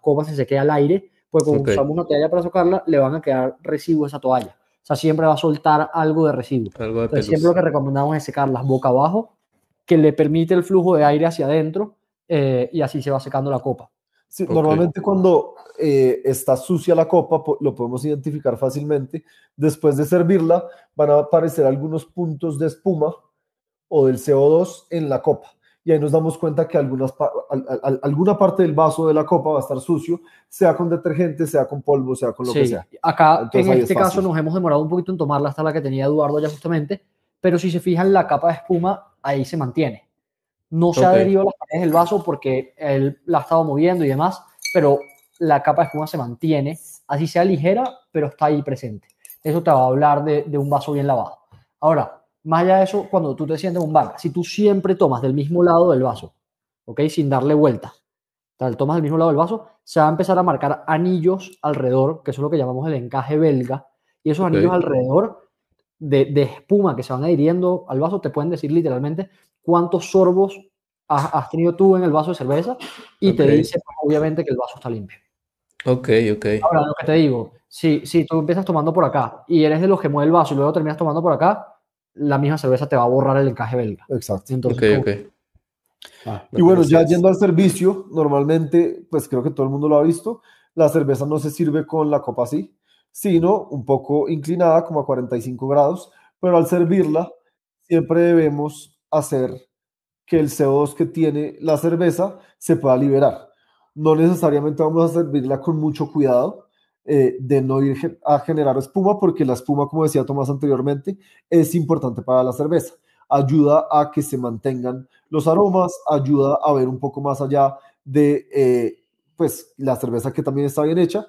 copa se seque al aire, pues cuando usamos una toalla para secarla, le van a quedar residuos a esa toalla. O sea, siempre va a soltar algo de residuo. Entonces, siempre lo que recomendamos es secarlas boca abajo, que le permite el flujo de aire hacia adentro eh, y así se va secando la copa. Sí, Normalmente cuando eh, está sucia la copa, lo podemos identificar fácilmente. Después de servirla, van a aparecer algunos puntos de espuma o del CO2 en la copa. Y ahí nos damos cuenta que algunas, alguna parte del vaso de la copa va a estar sucio, sea con detergente, sea con polvo, sea con lo que sea. Acá, en este caso, nos hemos demorado un poquito en tomarla hasta la que tenía Eduardo ya justamente, pero si se fijan, la capa de espuma ahí se mantiene. No se ha adherido a las paredes del vaso porque él la ha estado moviendo y demás, pero la capa de espuma se mantiene, así sea ligera, pero está ahí presente. Eso te va a hablar de, un vaso bien lavado. Ahora, más allá de eso, cuando tú te sientes en un bar, si tú siempre tomas del mismo lado del vaso, ¿ok? Sin darle vuelta, tal, tomas del mismo lado del vaso, se va a empezar a marcar anillos alrededor, que eso es lo que llamamos el encaje belga, y esos anillos alrededor de, de, espuma que se van adhiriendo al vaso te pueden decir literalmente cuántos sorbos has, tenido tú en el vaso de cerveza y te dice pues, obviamente que el vaso está limpio. Ok, ok. Ahora, lo que te digo, si, si tú empiezas tomando por acá y eres de los que mueve el vaso y luego terminas tomando por acá, la misma cerveza te va a borrar el encaje belga. Exacto. Entonces, ok, ah, y bueno, ya yendo al servicio, normalmente, pues creo que todo el mundo lo ha visto, la cerveza no se sirve con la copa así, sino un poco inclinada, como a 45 grados, pero al servirla, siempre debemos hacer que el CO2 que tiene la cerveza se pueda liberar. No necesariamente vamos a servirla con mucho cuidado eh, de no ir a generar espuma, porque la espuma, como decía Tomás anteriormente, es importante para la cerveza. Ayuda a que se mantengan los aromas, ayuda a ver un poco más allá de eh, pues, la cerveza que también está bien hecha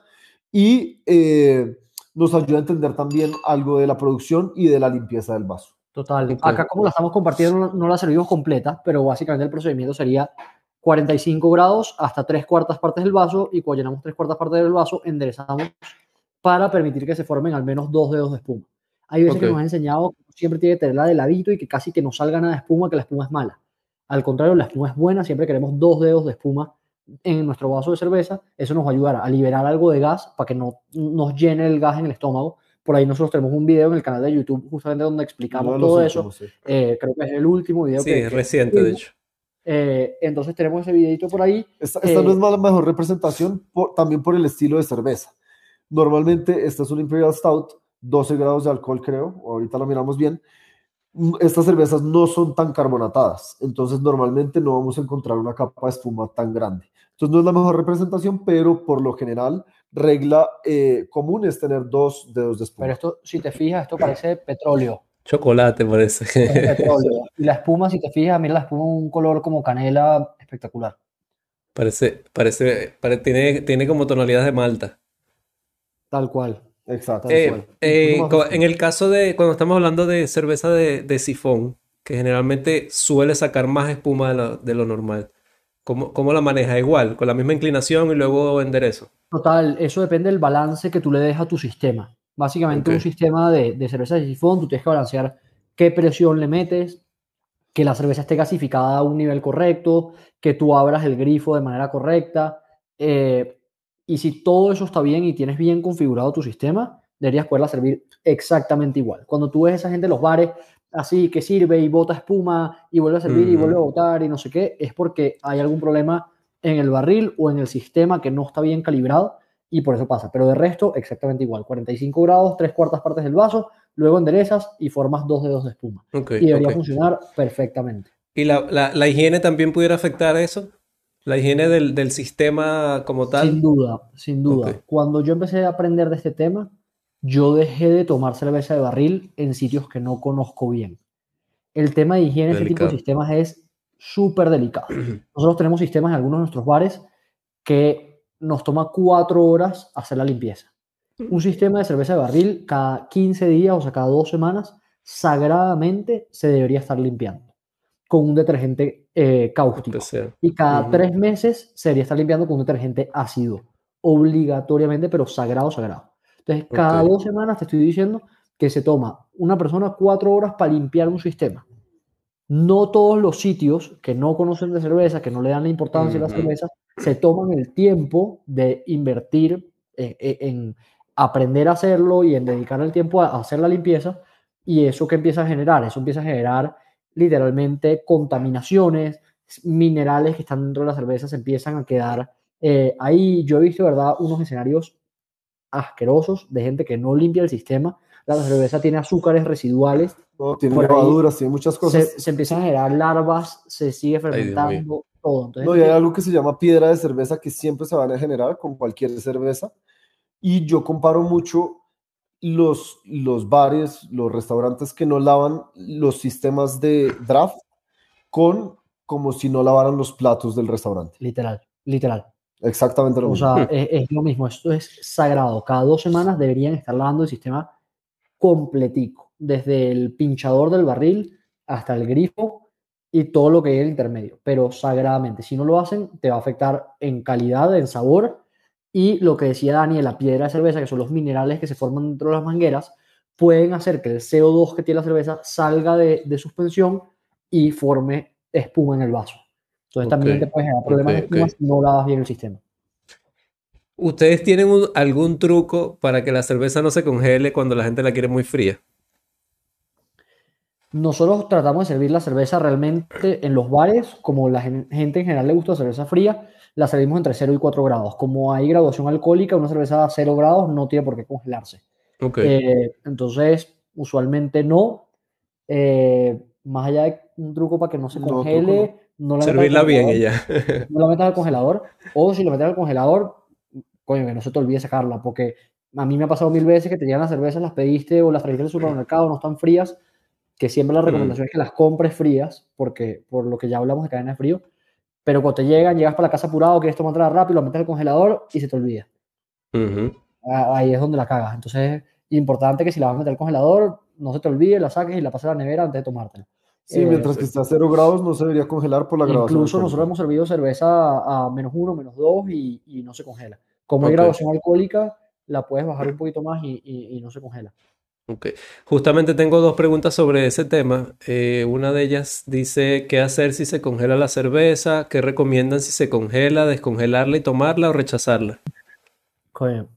y eh, nos ayuda a entender también algo de la producción y de la limpieza del vaso. Total. Acá como la estamos compartiendo no, la servimos completa, pero básicamente el procedimiento sería 45 grados hasta tres cuartas partes del vaso y cuando llenamos tres cuartas partes del vaso enderezamos para permitir que se formen al menos dos dedos de espuma. Hay veces que nos han enseñado que siempre tiene que tenerla de ladito y que casi que no salga nada de espuma, que la espuma es mala. Al contrario, la espuma es buena, siempre queremos dos dedos de espuma en nuestro vaso de cerveza. Eso nos va a ayudar a liberar algo de gas para que no nos llene el gas en el estómago por ahí nosotros tenemos un video en el canal de YouTube justamente donde explicamos todo eso. Eh, creo que es el último video. Sí, que, reciente, de hecho. Eh, entonces tenemos ese videito por ahí. Esta, no es la mejor representación también por el estilo de cerveza. Normalmente esta es una Imperial Stout, 12 grados de alcohol creo, ahorita lo miramos bien. Mm, estas cervezas no son tan carbonatadas, entonces normalmente no vamos a encontrar una capa de espuma tan grande. Entonces no es la mejor representación, pero por lo general regla eh, común es tener dos dedos de espuma. Pero esto, si te fijas, esto parece petróleo. Chocolate parece. Petróleo. [LAUGHS] Y la espuma, si te fijas, mira la espuma, un color como canela espectacular. Parece, parece, tiene, tiene como tonalidad de malta. Tal cual. Exacto. Eh, eh, en el caso de, cuando estamos hablando de cerveza de, sifón, que generalmente suele sacar más espuma de lo, de lo normal, ¿cómo, ¿cómo, la maneja? Igual, con la misma inclinación y luego enderezo. Total, eso depende del balance que tú le des a tu sistema. Básicamente un sistema de, de, cerveza de sifón, tú tienes que balancear qué presión le metes, que la cerveza esté gasificada a un nivel correcto, que tú abras el grifo de manera correcta. Eh, y si todo eso está bien y tienes bien configurado tu sistema, deberías poderla servir exactamente igual. Cuando tú ves a esa gente en los bares así que sirve y bota espuma y vuelve a servir y vuelve a botar y no sé qué, es porque hay algún problema en el barril o en el sistema que no está bien calibrado y por eso pasa. Pero de resto, exactamente igual. 45 grados, tres cuartas partes del vaso, luego enderezas y formas dos dedos de espuma. y debería funcionar perfectamente. ¿Y la, la, higiene también pudiera afectar eso? ¿La higiene del, del sistema como tal? Sin duda, sin duda. Cuando yo empecé a aprender de este tema, yo dejé de tomar cerveza de barril en sitios que no conozco bien. El tema de higiene en este tipo de sistemas es súper delicado. [CLEARS THROAT] Nosotros tenemos sistemas en algunos de nuestros bares que nos toma cuatro horas hacer la limpieza. Un sistema de cerveza de barril cada 15 días, o sea, cada dos semanas, sagradamente se debería estar limpiando con un detergente eh, cáustico. Y cada tres meses se debería estar limpiando con un detergente ácido, obligatoriamente, pero sagrado, sagrado. Entonces, cada dos semanas te estoy diciendo que se toma una persona cuatro horas para limpiar un sistema. No todos los sitios que no conocen de cerveza, que no le dan la importancia a la cerveza, se toman el tiempo de invertir en, en- en aprender a hacerlo y en dedicar el tiempo a a hacer la limpieza. Y eso que empieza a generar, eso empieza a generar literalmente contaminaciones, minerales que están dentro de la cerveza se empiezan a quedar eh, ahí. Yo he visto, ¿verdad?, unos escenarios asquerosos de gente que no limpia el sistema. La cerveza tiene azúcares residuales, ¿no? Tiene Por ahí levaduras, tiene muchas se, cosas. se empiezan a generar larvas, se sigue fermentando, todo. Entonces, No, y hay algo que se llama piedra de cerveza que siempre se van a generar con cualquier cerveza. Y yo comparo mucho los, los bares, los restaurantes que no lavan los sistemas de draft con como si no lavaran los platos del restaurante. literal, literal. Exactamente lo O mismo. sea, [LAUGHS] es, es lo mismo, esto es sagrado. Cada dos semanas deberían estar lavando el sistema completico, desde el pinchador del barril hasta el grifo y todo lo que hay en el intermedio, pero sagradamente. Si no lo hacen, te va a afectar en calidad, en sabor y lo que decía Dani, la piedra de cerveza, que son los minerales que se forman dentro de las mangueras, pueden hacer que el CO2 que tiene la cerveza salga de, de suspensión y forme espuma en el vaso. Entonces también te puedes generar problemas ok, de espuma ok. si no lavas bien el sistema. ¿Ustedes tienen un- algún truco para que la cerveza no se congele cuando la gente la quiere muy fría? Nosotros tratamos de servir la cerveza realmente en los bares, como la gen- gente en general le gusta la cerveza fría, la servimos entre 0 y 4 grados. Como hay graduación alcohólica, una cerveza a 0 grados no tiene por qué congelarse. Eh, entonces, usualmente no. Eh, más allá de un truco para que no se congele, no la metas al Servirla bien ella. [LAUGHS] no la metas al congelador, o si la metes al congelador, coño, que no se te olvide sacarla, porque a mí me ha pasado mil veces que te llegan las cervezas, las pediste o las trajiste del supermercado, no están frías, que siempre la Mm. recomendación es que las compres frías, porque por lo que ya hablamos de cadena de frío, pero cuando te llegan, llegas para la casa apurado, quieres tomártela rápido, la metes al congelador y se te olvida. Ujú. Ah, Ahí es donde la cagas. Entonces, importante que si la vas a meter al congelador, no se te olvide, la saques y la pases a la nevera antes de tomártela. Sí, eh, mientras que esté a cero grados no se debería congelar por la graduación. Incluso nosotros hemos servido cerveza a menos uno, menos dos y, y no se congela. Como hay Ok. graduación alcohólica, la puedes bajar un poquito más y, y- y no se congela. Ok. Justamente tengo dos preguntas sobre ese tema. Eh, una de ellas dice, ¿qué hacer si se congela la cerveza? ¿Qué recomiendan si se congela, descongelarla y tomarla o rechazarla? Coño,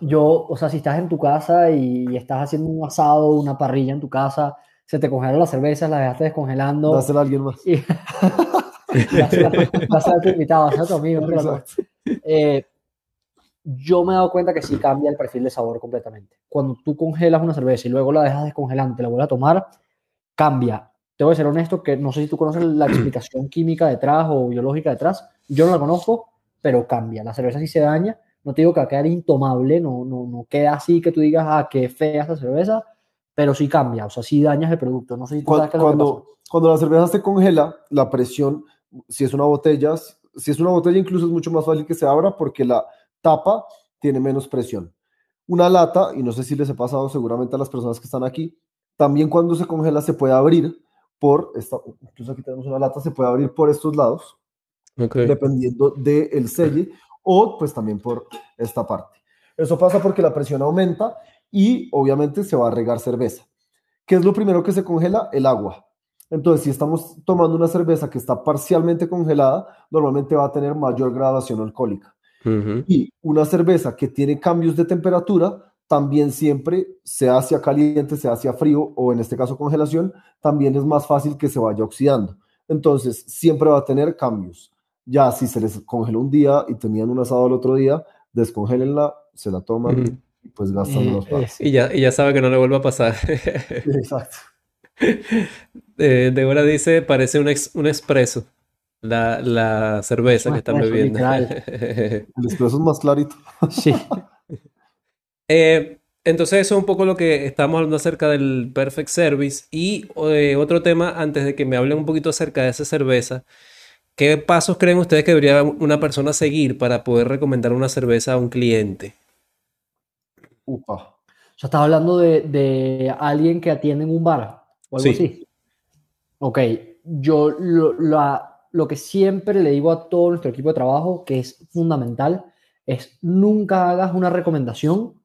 Yo, o sea, si estás en tu casa y estás haciendo un asado, una parrilla en tu casa, se te congelaron las cervezas, las dejaste descongelando. Dásela a alguien más. y [LAUGHS] dásela a tu invitado, dásela a tu amigo. Eh, yo me he dado cuenta que sí cambia el perfil de sabor completamente. Cuando tú congelas una cerveza y luego la dejas descongelante, la vuelves a tomar, cambia. Te voy a ser honesto que no sé si tú conoces la explicación química detrás o biológica detrás. Yo no la conozco, pero cambia. La cerveza sí se daña. No te digo que va a quedar intomable, no, no, no queda así que tú digas, ah, qué fea esta cerveza, pero sí cambia. O sea, sí dañas el producto. No sé si tú Cuando, sabes qué es lo que pasa. cuando, cuando la cerveza se congela, la presión, si es una botella, si es una botella incluso es mucho más fácil que se abra porque la tapa tiene menos presión. Una lata, y no sé si les he pasado seguramente a las personas que están aquí, también cuando se congela se puede abrir por, esta, incluso aquí tenemos una lata, se puede abrir por estos lados, dependiendo del selle, o pues también por esta parte. Eso pasa porque la presión aumenta y obviamente se va a regar cerveza. ¿Qué es lo primero que se congela? El agua. Entonces, si estamos tomando una cerveza que está parcialmente congelada, normalmente va a tener mayor graduación alcohólica. Y una cerveza que tiene cambios de temperatura, también siempre, sea hacia caliente, sea hacia frío, o en este caso congelación, también es más fácil que se vaya oxidando. Entonces, siempre va a tener cambios. Ya si se les congeló un día y tenían un asado el otro día, descongélenla, se la toman. Y pues gastan Eh, menos eh, plata. Y ya, y ya sabe que no le vuelva a pasar. Exacto. [LAUGHS] Eh, Débora dice, parece un, ex- un espresso, la, la cerveza que están bebiendo. [LAUGHS] El expreso es más clarito. Sí. [LAUGHS] Eh, entonces eso es un poco lo que estamos hablando acerca del Perfect Service y eh, otro tema antes de que me hablen un poquito acerca de esa cerveza. ¿Qué pasos creen ustedes que debería una persona seguir para poder recomendar una cerveza a un cliente? Upa. O sea, estás hablando de, de alguien que atiende en un bar o algo Sí. así. Ok, yo lo, la- lo que siempre le digo a todo nuestro equipo de trabajo, que es fundamental, es nunca hagas una recomendación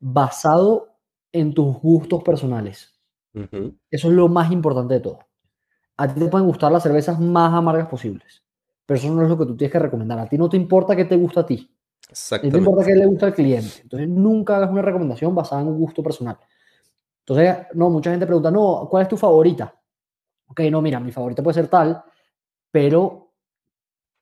basado en tus gustos personales. Eso es lo más importante de todo. A ti te pueden gustar las cervezas más amargas posibles, pero eso no es lo que tú tienes que recomendar. A ti no te importa qué te gusta a ti. Exactamente. No importa qué le gusta al cliente. Entonces, nunca hagas una recomendación basada en un gusto personal. Entonces, no, mucha gente pregunta, no, ¿cuál es tu favorita? Ok, no, mira, mi favorita puede ser tal, pero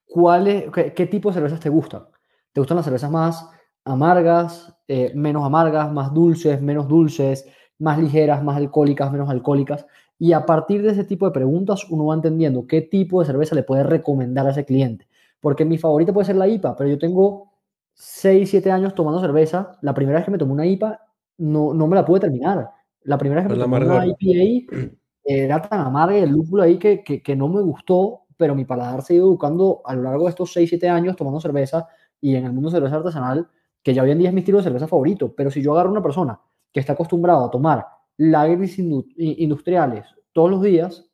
¿cuál es, qué, tipo de cervezas te gustan? ¿Te gustan las cervezas más amargas, eh, menos amargas, más dulces, menos dulces, más ligeras, más alcohólicas, menos alcohólicas? Y a partir de ese tipo de preguntas, uno va entendiendo qué tipo de cerveza le puede recomendar a ese cliente. Porque mi favorita puede ser la IPA, pero yo tengo 6, 7 años tomando cerveza. La primera vez que me tomé una IPA, no, no me la pude terminar. La primera vez que me tomé una IPA [CLEARS THROAT] era tan amarga y el lúpulo ahí que, que, que, no me gustó, pero mi paladar se ha ido educando a lo largo de estos 6, 7 años tomando cerveza y en el mundo de cerveza artesanal, que ya hoy en día es mi estilo de cerveza favorito. Pero si yo agarro una persona que está acostumbrado a tomar lagers industriales todos los días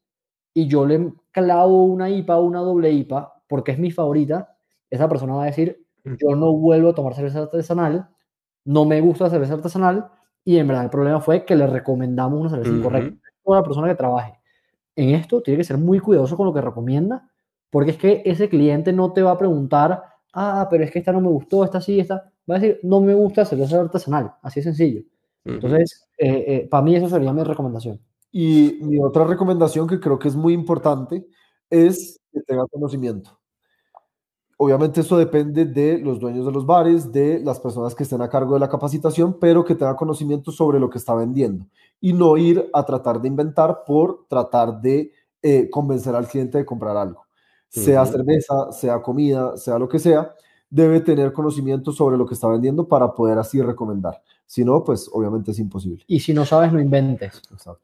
y yo le clavo una IPA una doble IPA porque es mi favorita, esa persona va a decir, yo no vuelvo a tomar cerveza artesanal, no me gusta la cerveza artesanal y en verdad el problema fue que le recomendamos una cerveza incorrecta. Toda la persona que trabaje en esto tiene que ser muy cuidadoso con lo que recomienda porque es que ese cliente no te va a preguntar, ah, pero es que esta no me gustó, esta sí, esta. Va a decir, no me gusta cerveza artesanal, así de sencillo. Entonces, eh, eh, para mí esa sería mi recomendación. Y mi otra recomendación que creo que es muy importante es que tenga conocimiento. Obviamente eso depende de los dueños de los bares, de las personas que estén a cargo de la capacitación, pero que tenga conocimiento sobre lo que está vendiendo y no ir a tratar de inventar por tratar de eh, convencer al cliente de comprar algo. Sea cerveza, sea comida, sea lo que sea, debe tener conocimiento sobre lo que está vendiendo para poder así recomendar. Si no, pues obviamente es imposible. Y si no sabes, no inventes.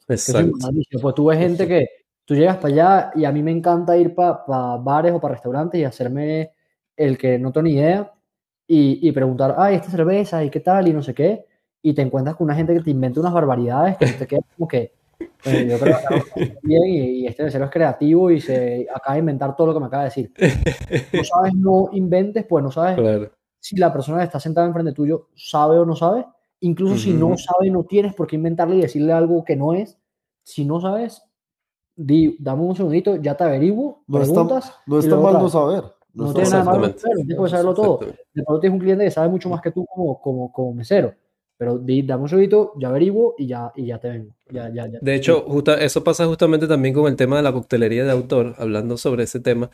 Exacto. Pues tú ves gente que tú llegas para allá y a mí me encanta ir para bares o para restaurantes y hacerme el que no tengo ni idea y, y preguntar, ay, esta cerveza y qué tal y no sé qué. Y te encuentras con una gente que te inventa unas barbaridades que te queda como que eh, yo creo que bien y, este es creativo y se acaba de inventar todo lo que me acaba de decir. No [LAUGHS] sabes, no inventes, pues no sabes si la persona que está sentada enfrente tuyo sabe o no sabe. Incluso si no sabe, no tienes por qué inventarle y decirle algo que no es. Si no sabes, di, dame un segundito, ya te averiguo, no preguntas. Está, no está mal no saber. No, no tiene nada malo tienes que saberlo todo. De pronto tienes un cliente que sabe mucho más que tú como, como, como mesero pero dame un segundito, ya averiguo y ya, y ya te vengo. Ya, ya, ya. De hecho, eso pasa justamente también con el tema de la coctelería de autor, hablando sobre ese tema.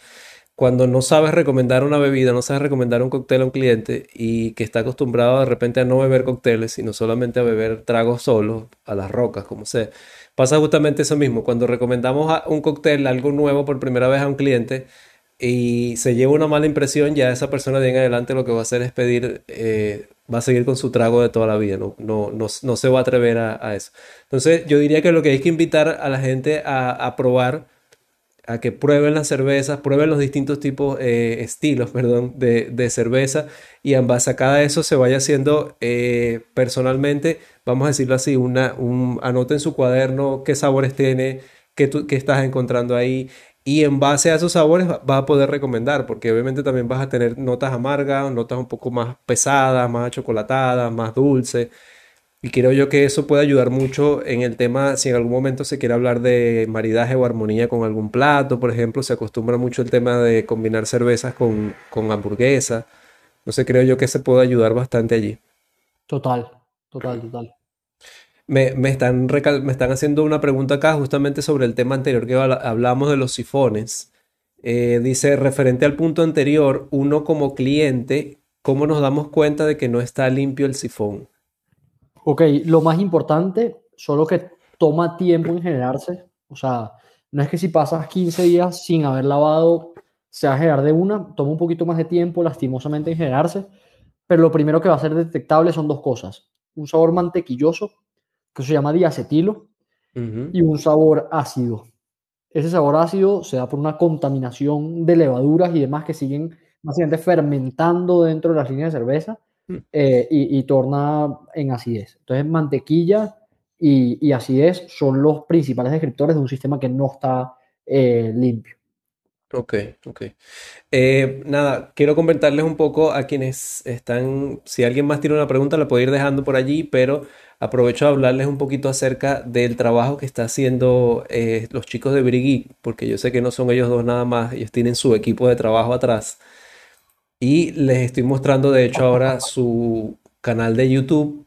Cuando no sabes recomendar una bebida, no sabes recomendar un cóctel a un cliente y que está acostumbrado de repente a no beber cócteles, sino solamente a beber tragos solos, a las rocas, como sea. Pasa justamente eso mismo. Cuando recomendamos un cóctel, algo nuevo por primera vez a un cliente, y se lleva una mala impresión, ya esa persona de en adelante lo que va a hacer es pedir eh, va a seguir con su trago de toda la vida, no, no, no, no se va a atrever a, eso. Entonces yo diría que lo que hay que invitar a la gente a, probar, a que prueben las cervezas, prueben los distintos tipos, eh, estilos, [LAUGHS] perdón, de, de, cerveza y en base a cada eso se vaya haciendo eh, personalmente, vamos a decirlo así, una, un, anoten su cuaderno qué sabores tiene, qué, tú, qué estás encontrando ahí, y en base a esos sabores vas a poder recomendar, porque obviamente también vas a tener notas amargas, notas un poco más pesadas, más chocolatadas, más dulces. Y creo yo que eso puede ayudar mucho en el tema, si en algún momento se quiere hablar de maridaje o armonía con algún plato, por ejemplo, se acostumbra mucho el tema de combinar cervezas con, con hamburguesa. Entonces creo yo que se puede ayudar bastante allí. Total, total, total. Me, están me están haciendo una pregunta acá justamente sobre el tema anterior que hablamos de los sifones. Eh, dice, referente al punto anterior, uno como cliente, ¿cómo nos damos cuenta de que no está limpio el sifón? Ok, lo más importante, solo que toma tiempo en generarse. O sea, no es que si pasas 15 días sin haber lavado, se va a generar de una, toma un poquito más de tiempo, lastimosamente, en generarse. Pero lo primero que va a ser detectable son dos cosas. Un sabor mantequilloso que se llama diacetilo, y un sabor ácido. Ese sabor ácido se da por una contaminación de levaduras y demás que siguen básicamente fermentando dentro de las líneas de cerveza mm. eh, y, torna en acidez. Entonces, mantequilla y, y, acidez son los principales descriptores de un sistema que no está eh, limpio. Ok, ok. Eh, nada, quiero comentarles un poco a quienes están, si alguien más tiene una pregunta, la puede ir dejando por allí, pero aprovecho de hablarles un poquito acerca del trabajo que está haciendo eh, los chicos de Brigui, porque yo sé que no son ellos dos nada más, ellos tienen su equipo de trabajo atrás. Y les estoy mostrando, de hecho, ahora su canal de YouTube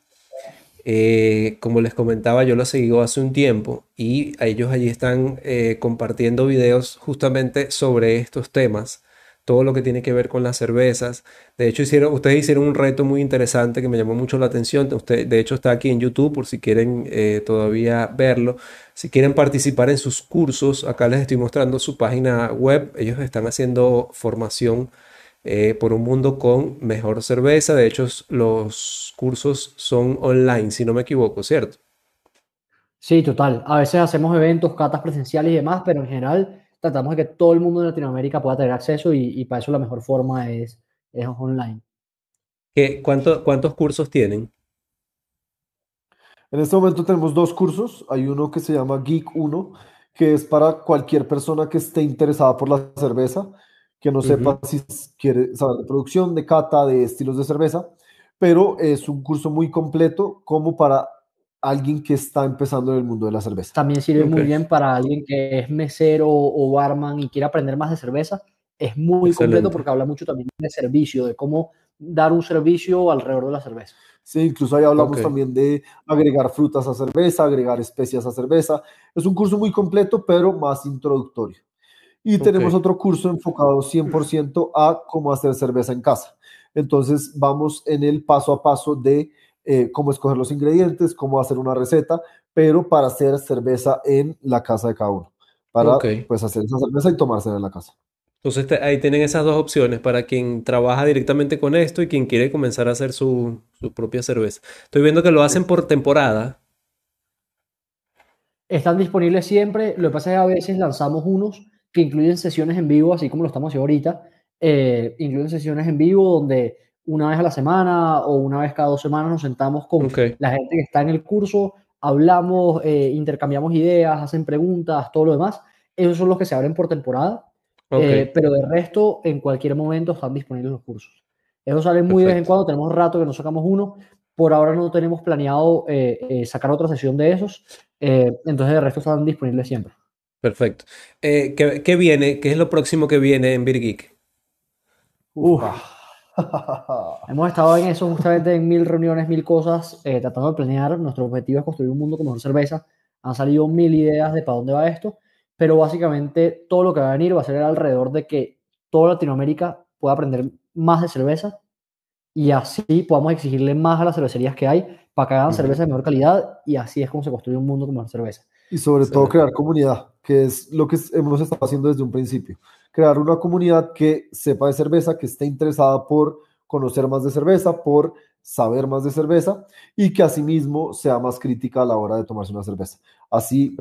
eh, como les comentaba, yo lo seguí hace un tiempo y ellos allí están eh, compartiendo videos justamente sobre estos temas, todo lo que tiene que ver con las cervezas. De hecho, hicieron, ustedes hicieron un reto muy interesante que me llamó mucho la atención. Usted, de hecho, está aquí en YouTube por si quieren eh, todavía verlo. Si quieren participar en sus cursos, acá les estoy mostrando su página web. Ellos están haciendo formación eh, por un mundo con mejor cerveza. De hecho, los cursos son online, si no me equivoco, ¿cierto? Sí, total. A veces hacemos eventos, catas presenciales y demás, pero en general tratamos de que todo el mundo de Latinoamérica pueda tener acceso y, para eso la mejor forma es, es online. ¿Qué, ¿Cuántos cursos tienen? En este momento tenemos dos cursos. Hay uno que se llama Geek 1, que es para cualquier persona que esté interesada por la cerveza que no sepa si quiere saber de producción, de cata, de estilos de cerveza, pero es un curso muy completo como para alguien que está empezando en el mundo de la cerveza. También sirve muy bien para alguien que es mesero o barman y quiere aprender más de cerveza. Es muy completo porque habla mucho también de servicio, de cómo dar un servicio alrededor de la cerveza. Sí, incluso ahí hablamos también de agregar frutas a cerveza, agregar especias a cerveza. Es un curso muy completo, pero más introductorio. Y tenemos otro curso enfocado 100% a cómo hacer cerveza en casa. Entonces vamos en el paso a paso de eh, cómo escoger los ingredientes, cómo hacer una receta, pero para hacer cerveza en la casa de cada uno. Para pues hacer esa cerveza y tomársela en la casa. Entonces ahí tienen esas dos opciones para quien trabaja directamente con esto y quien quiere comenzar a hacer su, su propia cerveza. Estoy viendo que lo hacen por temporada. Están disponibles siempre. Lo que pasa es que a veces lanzamos unos que incluyen sesiones en vivo, así como lo estamos haciendo ahorita. Eh, incluyen sesiones en vivo donde una vez a la semana o una vez cada dos semanas nos sentamos con la gente que está en el curso, hablamos, eh, intercambiamos ideas, hacen preguntas, todo lo demás. Esos son los que se abren por temporada, eh, pero de resto, en cualquier momento están disponibles los cursos. Esos salen muy de vez en cuando, tenemos rato que nos sacamos uno. Por ahora no tenemos planeado sacar otra sesión de esos, entonces de resto están disponibles siempre. Perfecto. Eh, ¿qué, viene? ¿Qué es lo próximo que viene en Beer [LAUGHS] Hemos estado en eso justamente en mil reuniones, mil cosas, eh, tratando de planear. Nuestro objetivo es construir un mundo con mejor cerveza. Han salido mil ideas de para dónde va esto, pero básicamente todo lo que va a venir va a ser alrededor de que toda Latinoamérica pueda aprender más de cerveza y así podamos exigirle más a las cervecerías que hay para que hagan cerveza de mejor calidad y así es como se construye un mundo con mejor cerveza. Y sobre todo crear comunidad que es lo que hemos estado haciendo desde un principio. Crear una comunidad que sepa de cerveza, que esté interesada por conocer más de cerveza, por saber más de cerveza y que asimismo sea más crítica a la hora de tomarse una cerveza. Así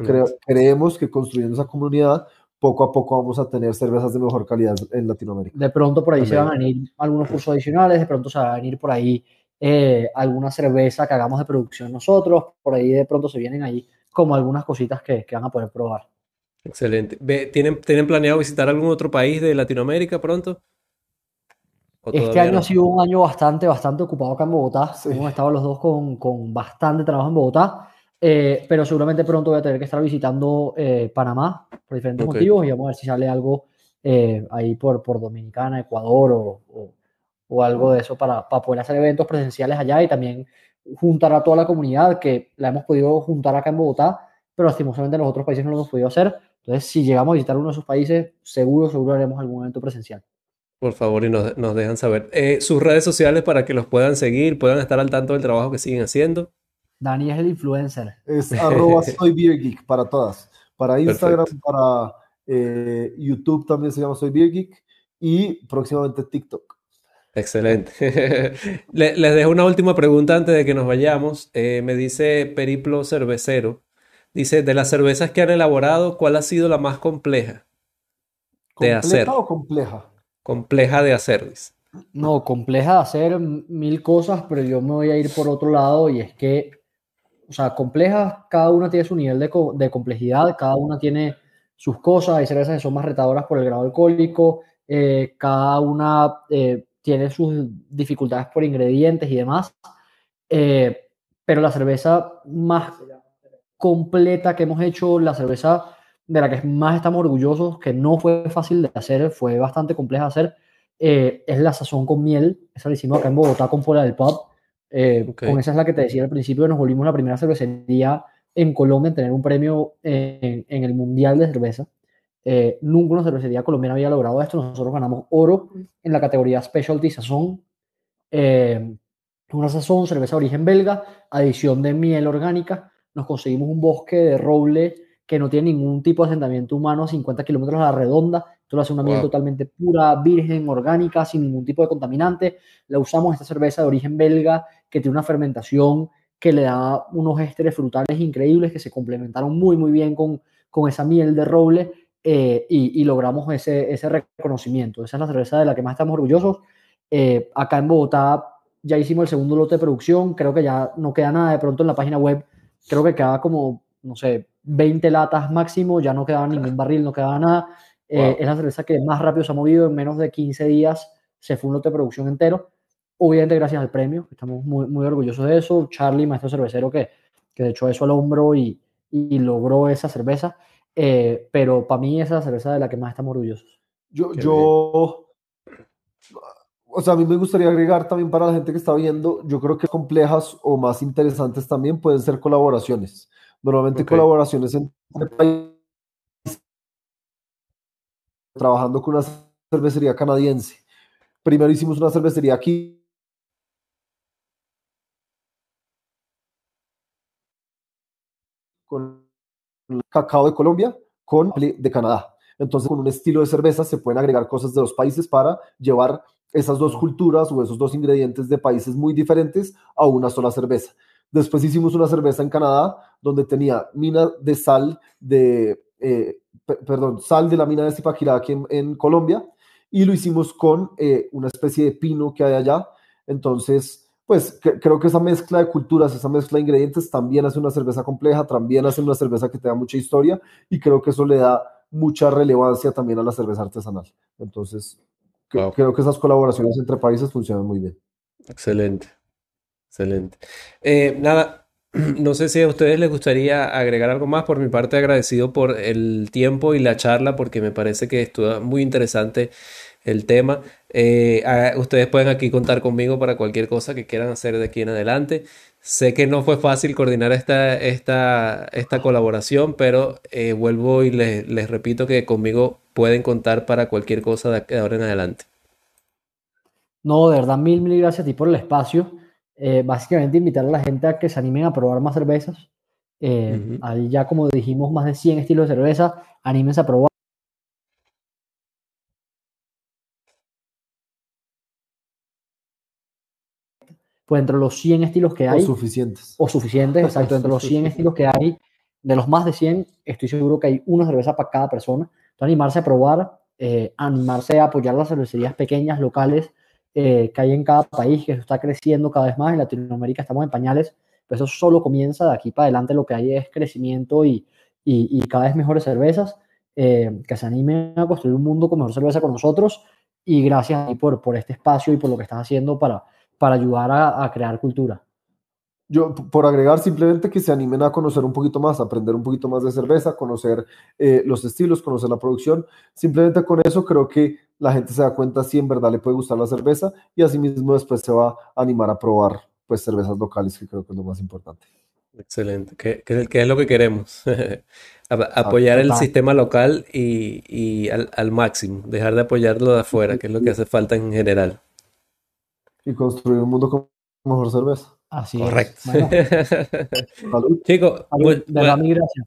creemos que construyendo esa comunidad, poco a poco vamos a tener cervezas de mejor calidad en Latinoamérica. De pronto por ahí se van a venir algunos cursos adicionales, de pronto se va a venir por ahí eh, alguna cerveza que hagamos de producción nosotros, por ahí de pronto se vienen ahí como algunas cositas que, que van a poder probar. Excelente. ¿Tienen, ¿Tienen planeado visitar algún otro país de Latinoamérica pronto? Este año ha sido un año bastante, bastante ocupado acá en Bogotá. Hemos estado los dos con, con bastante trabajo en Bogotá, eh, pero seguramente pronto voy a tener que estar visitando eh, Panamá por diferentes motivos y vamos a ver si sale algo eh, ahí por, por Dominicana, Ecuador o, o, o algo de eso para, para, poder hacer eventos presenciales allá y también juntar a toda la comunidad que la hemos podido juntar acá en Bogotá, pero lastimosamente en los otros países no lo hemos podido hacer. Entonces, si llegamos a visitar uno de esos países, seguro, seguro haremos algún evento presencial. Por favor, y nos, nos dejan saber. Eh, sus redes sociales para que los puedan seguir, puedan estar al tanto del trabajo que siguen haciendo. Dani es el influencer. Es [LAUGHS] arroba [LAUGHS] soy Beer Geek para todas. Para Instagram, para eh, YouTube también se llama Soy Beer Geek y próximamente TikTok. Excelente. [LAUGHS] les dejo una última pregunta antes de que nos vayamos. Eh, me dice Periplo Cervecero Dice, de las cervezas que han elaborado, ¿cuál ha sido la más compleja de hacer? o compleja? Compleja de hacer, dice. No, compleja de hacer mil cosas, pero yo me voy a ir por otro lado y es que, o sea, complejas, cada una tiene su nivel de, de complejidad, cada una tiene sus cosas, hay cervezas que son más retadoras por el grado alcohólico, eh, cada una eh, tiene sus dificultades por ingredientes y demás, eh, pero la cerveza más completa que hemos hecho, la cerveza de la que más estamos orgullosos, que no fue fácil de hacer, fue bastante compleja de hacer, es la sazón con miel, esa la hicimos acá en Bogotá con Pola del Pub, con esa es la que te decía al principio, nos volvimos la primera cervecería en Colombia en tener un premio en, en el Mundial de Cerveza. Eh, nunca una cervecería colombiana había logrado esto. Nosotros ganamos oro en la categoría Specialty Sazón. Eh, una sazón, cerveza de origen belga, adición de miel orgánica. Nos conseguimos un bosque de roble que no tiene ningún tipo de asentamiento humano a 50 kilómetros a la redonda. Esto lo hace una miel totalmente pura, virgen, orgánica, sin ningún tipo de contaminante. La usamos esta cerveza de origen belga que tiene una fermentación que le da unos ésteres frutales increíbles que se complementaron muy, muy bien con, con esa miel de roble eh, y, logramos ese, ese reconocimiento. Esa es la cerveza de la que más estamos orgullosos. Eh, acá en Bogotá ya hicimos el segundo lote de producción, creo que ya no queda nada de pronto en la página web, creo que queda como, no sé, 20 latas máximo, ya no quedaba ningún barril, no quedaba nada. Eh, es la cerveza que más rápido se ha movido, en menos de 15 días se fue un lote de producción entero. Obviamente gracias al premio, estamos muy, muy orgullosos de eso. Charlie, maestro cervecero, que, que de hecho eso al hombro y, y logró esa cerveza. Eh, pero para mí esa es la cerveza de la que más estamos orgullosos. Yo, yo, o sea, a mí me gustaría agregar también para la gente que está viendo, yo creo que complejas o más interesantes también pueden ser colaboraciones. Normalmente colaboraciones entre países, trabajando con una cervecería canadiense. Primero hicimos una cervecería aquí con cacao de Colombia con de Canadá. Entonces, con un estilo de cerveza se pueden agregar cosas de los países para llevar esas dos culturas o esos dos ingredientes de países muy diferentes a una sola cerveza. Después hicimos una cerveza en Canadá donde tenía mina de sal de, eh, perdón, sal de la mina de Zipaquirá aquí en, Colombia y lo hicimos con eh, una especie de pino que hay allá. Entonces, pues creo que esa mezcla de culturas, esa mezcla de ingredientes también hace una cerveza compleja, también hace una cerveza que tenga mucha historia y creo que eso le da mucha relevancia también a la cerveza artesanal. Entonces, creo que esas colaboraciones entre países funcionan muy bien. Excelente, excelente. Eh, nada, [CLEARS THROAT] no sé si a ustedes les gustaría agregar algo más. Por mi parte, agradecido por el tiempo y la charla porque me parece que estuvo muy interesante el tema. Eh, ustedes pueden aquí contar conmigo para cualquier cosa que quieran hacer de aquí en adelante. Sé que no fue fácil coordinar esta, esta, esta colaboración, pero eh, vuelvo y les, repito que conmigo pueden contar para cualquier cosa de, ahora en adelante. No, de verdad, mil, mil gracias a ti por el espacio. Eh, básicamente invitar a la gente a que se animen a probar más cervezas. Ahí ya como dijimos, más de 100 estilos de cerveza, anímense a probar. Pues entre los 100 estilos que hay. O suficientes. O suficientes, exacto. Entre los 100 [LAUGHS] estilos que hay, de los más de 100, estoy seguro que hay una cerveza para cada persona. Entonces, animarse a probar, eh, animarse a apoyar las cervecerías pequeñas, locales, eh, que hay en cada país, que está creciendo cada vez más. En Latinoamérica estamos en pañales, pero eso solo comienza de aquí para adelante. Lo que hay es crecimiento y, y, cada vez mejores cervezas. Eh, que se animen a construir un mundo con mejor cerveza con nosotros. Y gracias a por, por este espacio y por lo que estás haciendo para para ayudar a, crear cultura. Yo, por agregar, simplemente que se animen a conocer un poquito más, aprender un poquito más de cerveza, conocer eh, los estilos, conocer la producción. Simplemente con eso creo que la gente se da cuenta si en verdad le puede gustar la cerveza y asimismo después se va a animar a probar pues cervezas locales, que creo que es lo más importante. Excelente, que, es lo que queremos. [LAUGHS] Apoyar el sistema local y, al, al, máximo, dejar de apoyarlo de afuera, que es lo que hace falta en general y construir un mundo con mejor cerveza. Así Correcto. [LAUGHS] Chicos, gracias.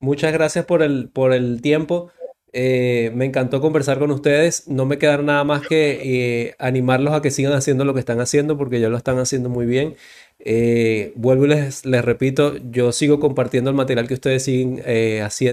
Muchas gracias por el, por el tiempo. Eh, me encantó conversar con ustedes. No me queda nada más que eh, animarlos a que sigan haciendo lo que están haciendo porque ya lo están haciendo muy bien. Eh, vuelvo y les, les, repito, yo sigo compartiendo el material que ustedes siguen haciendo.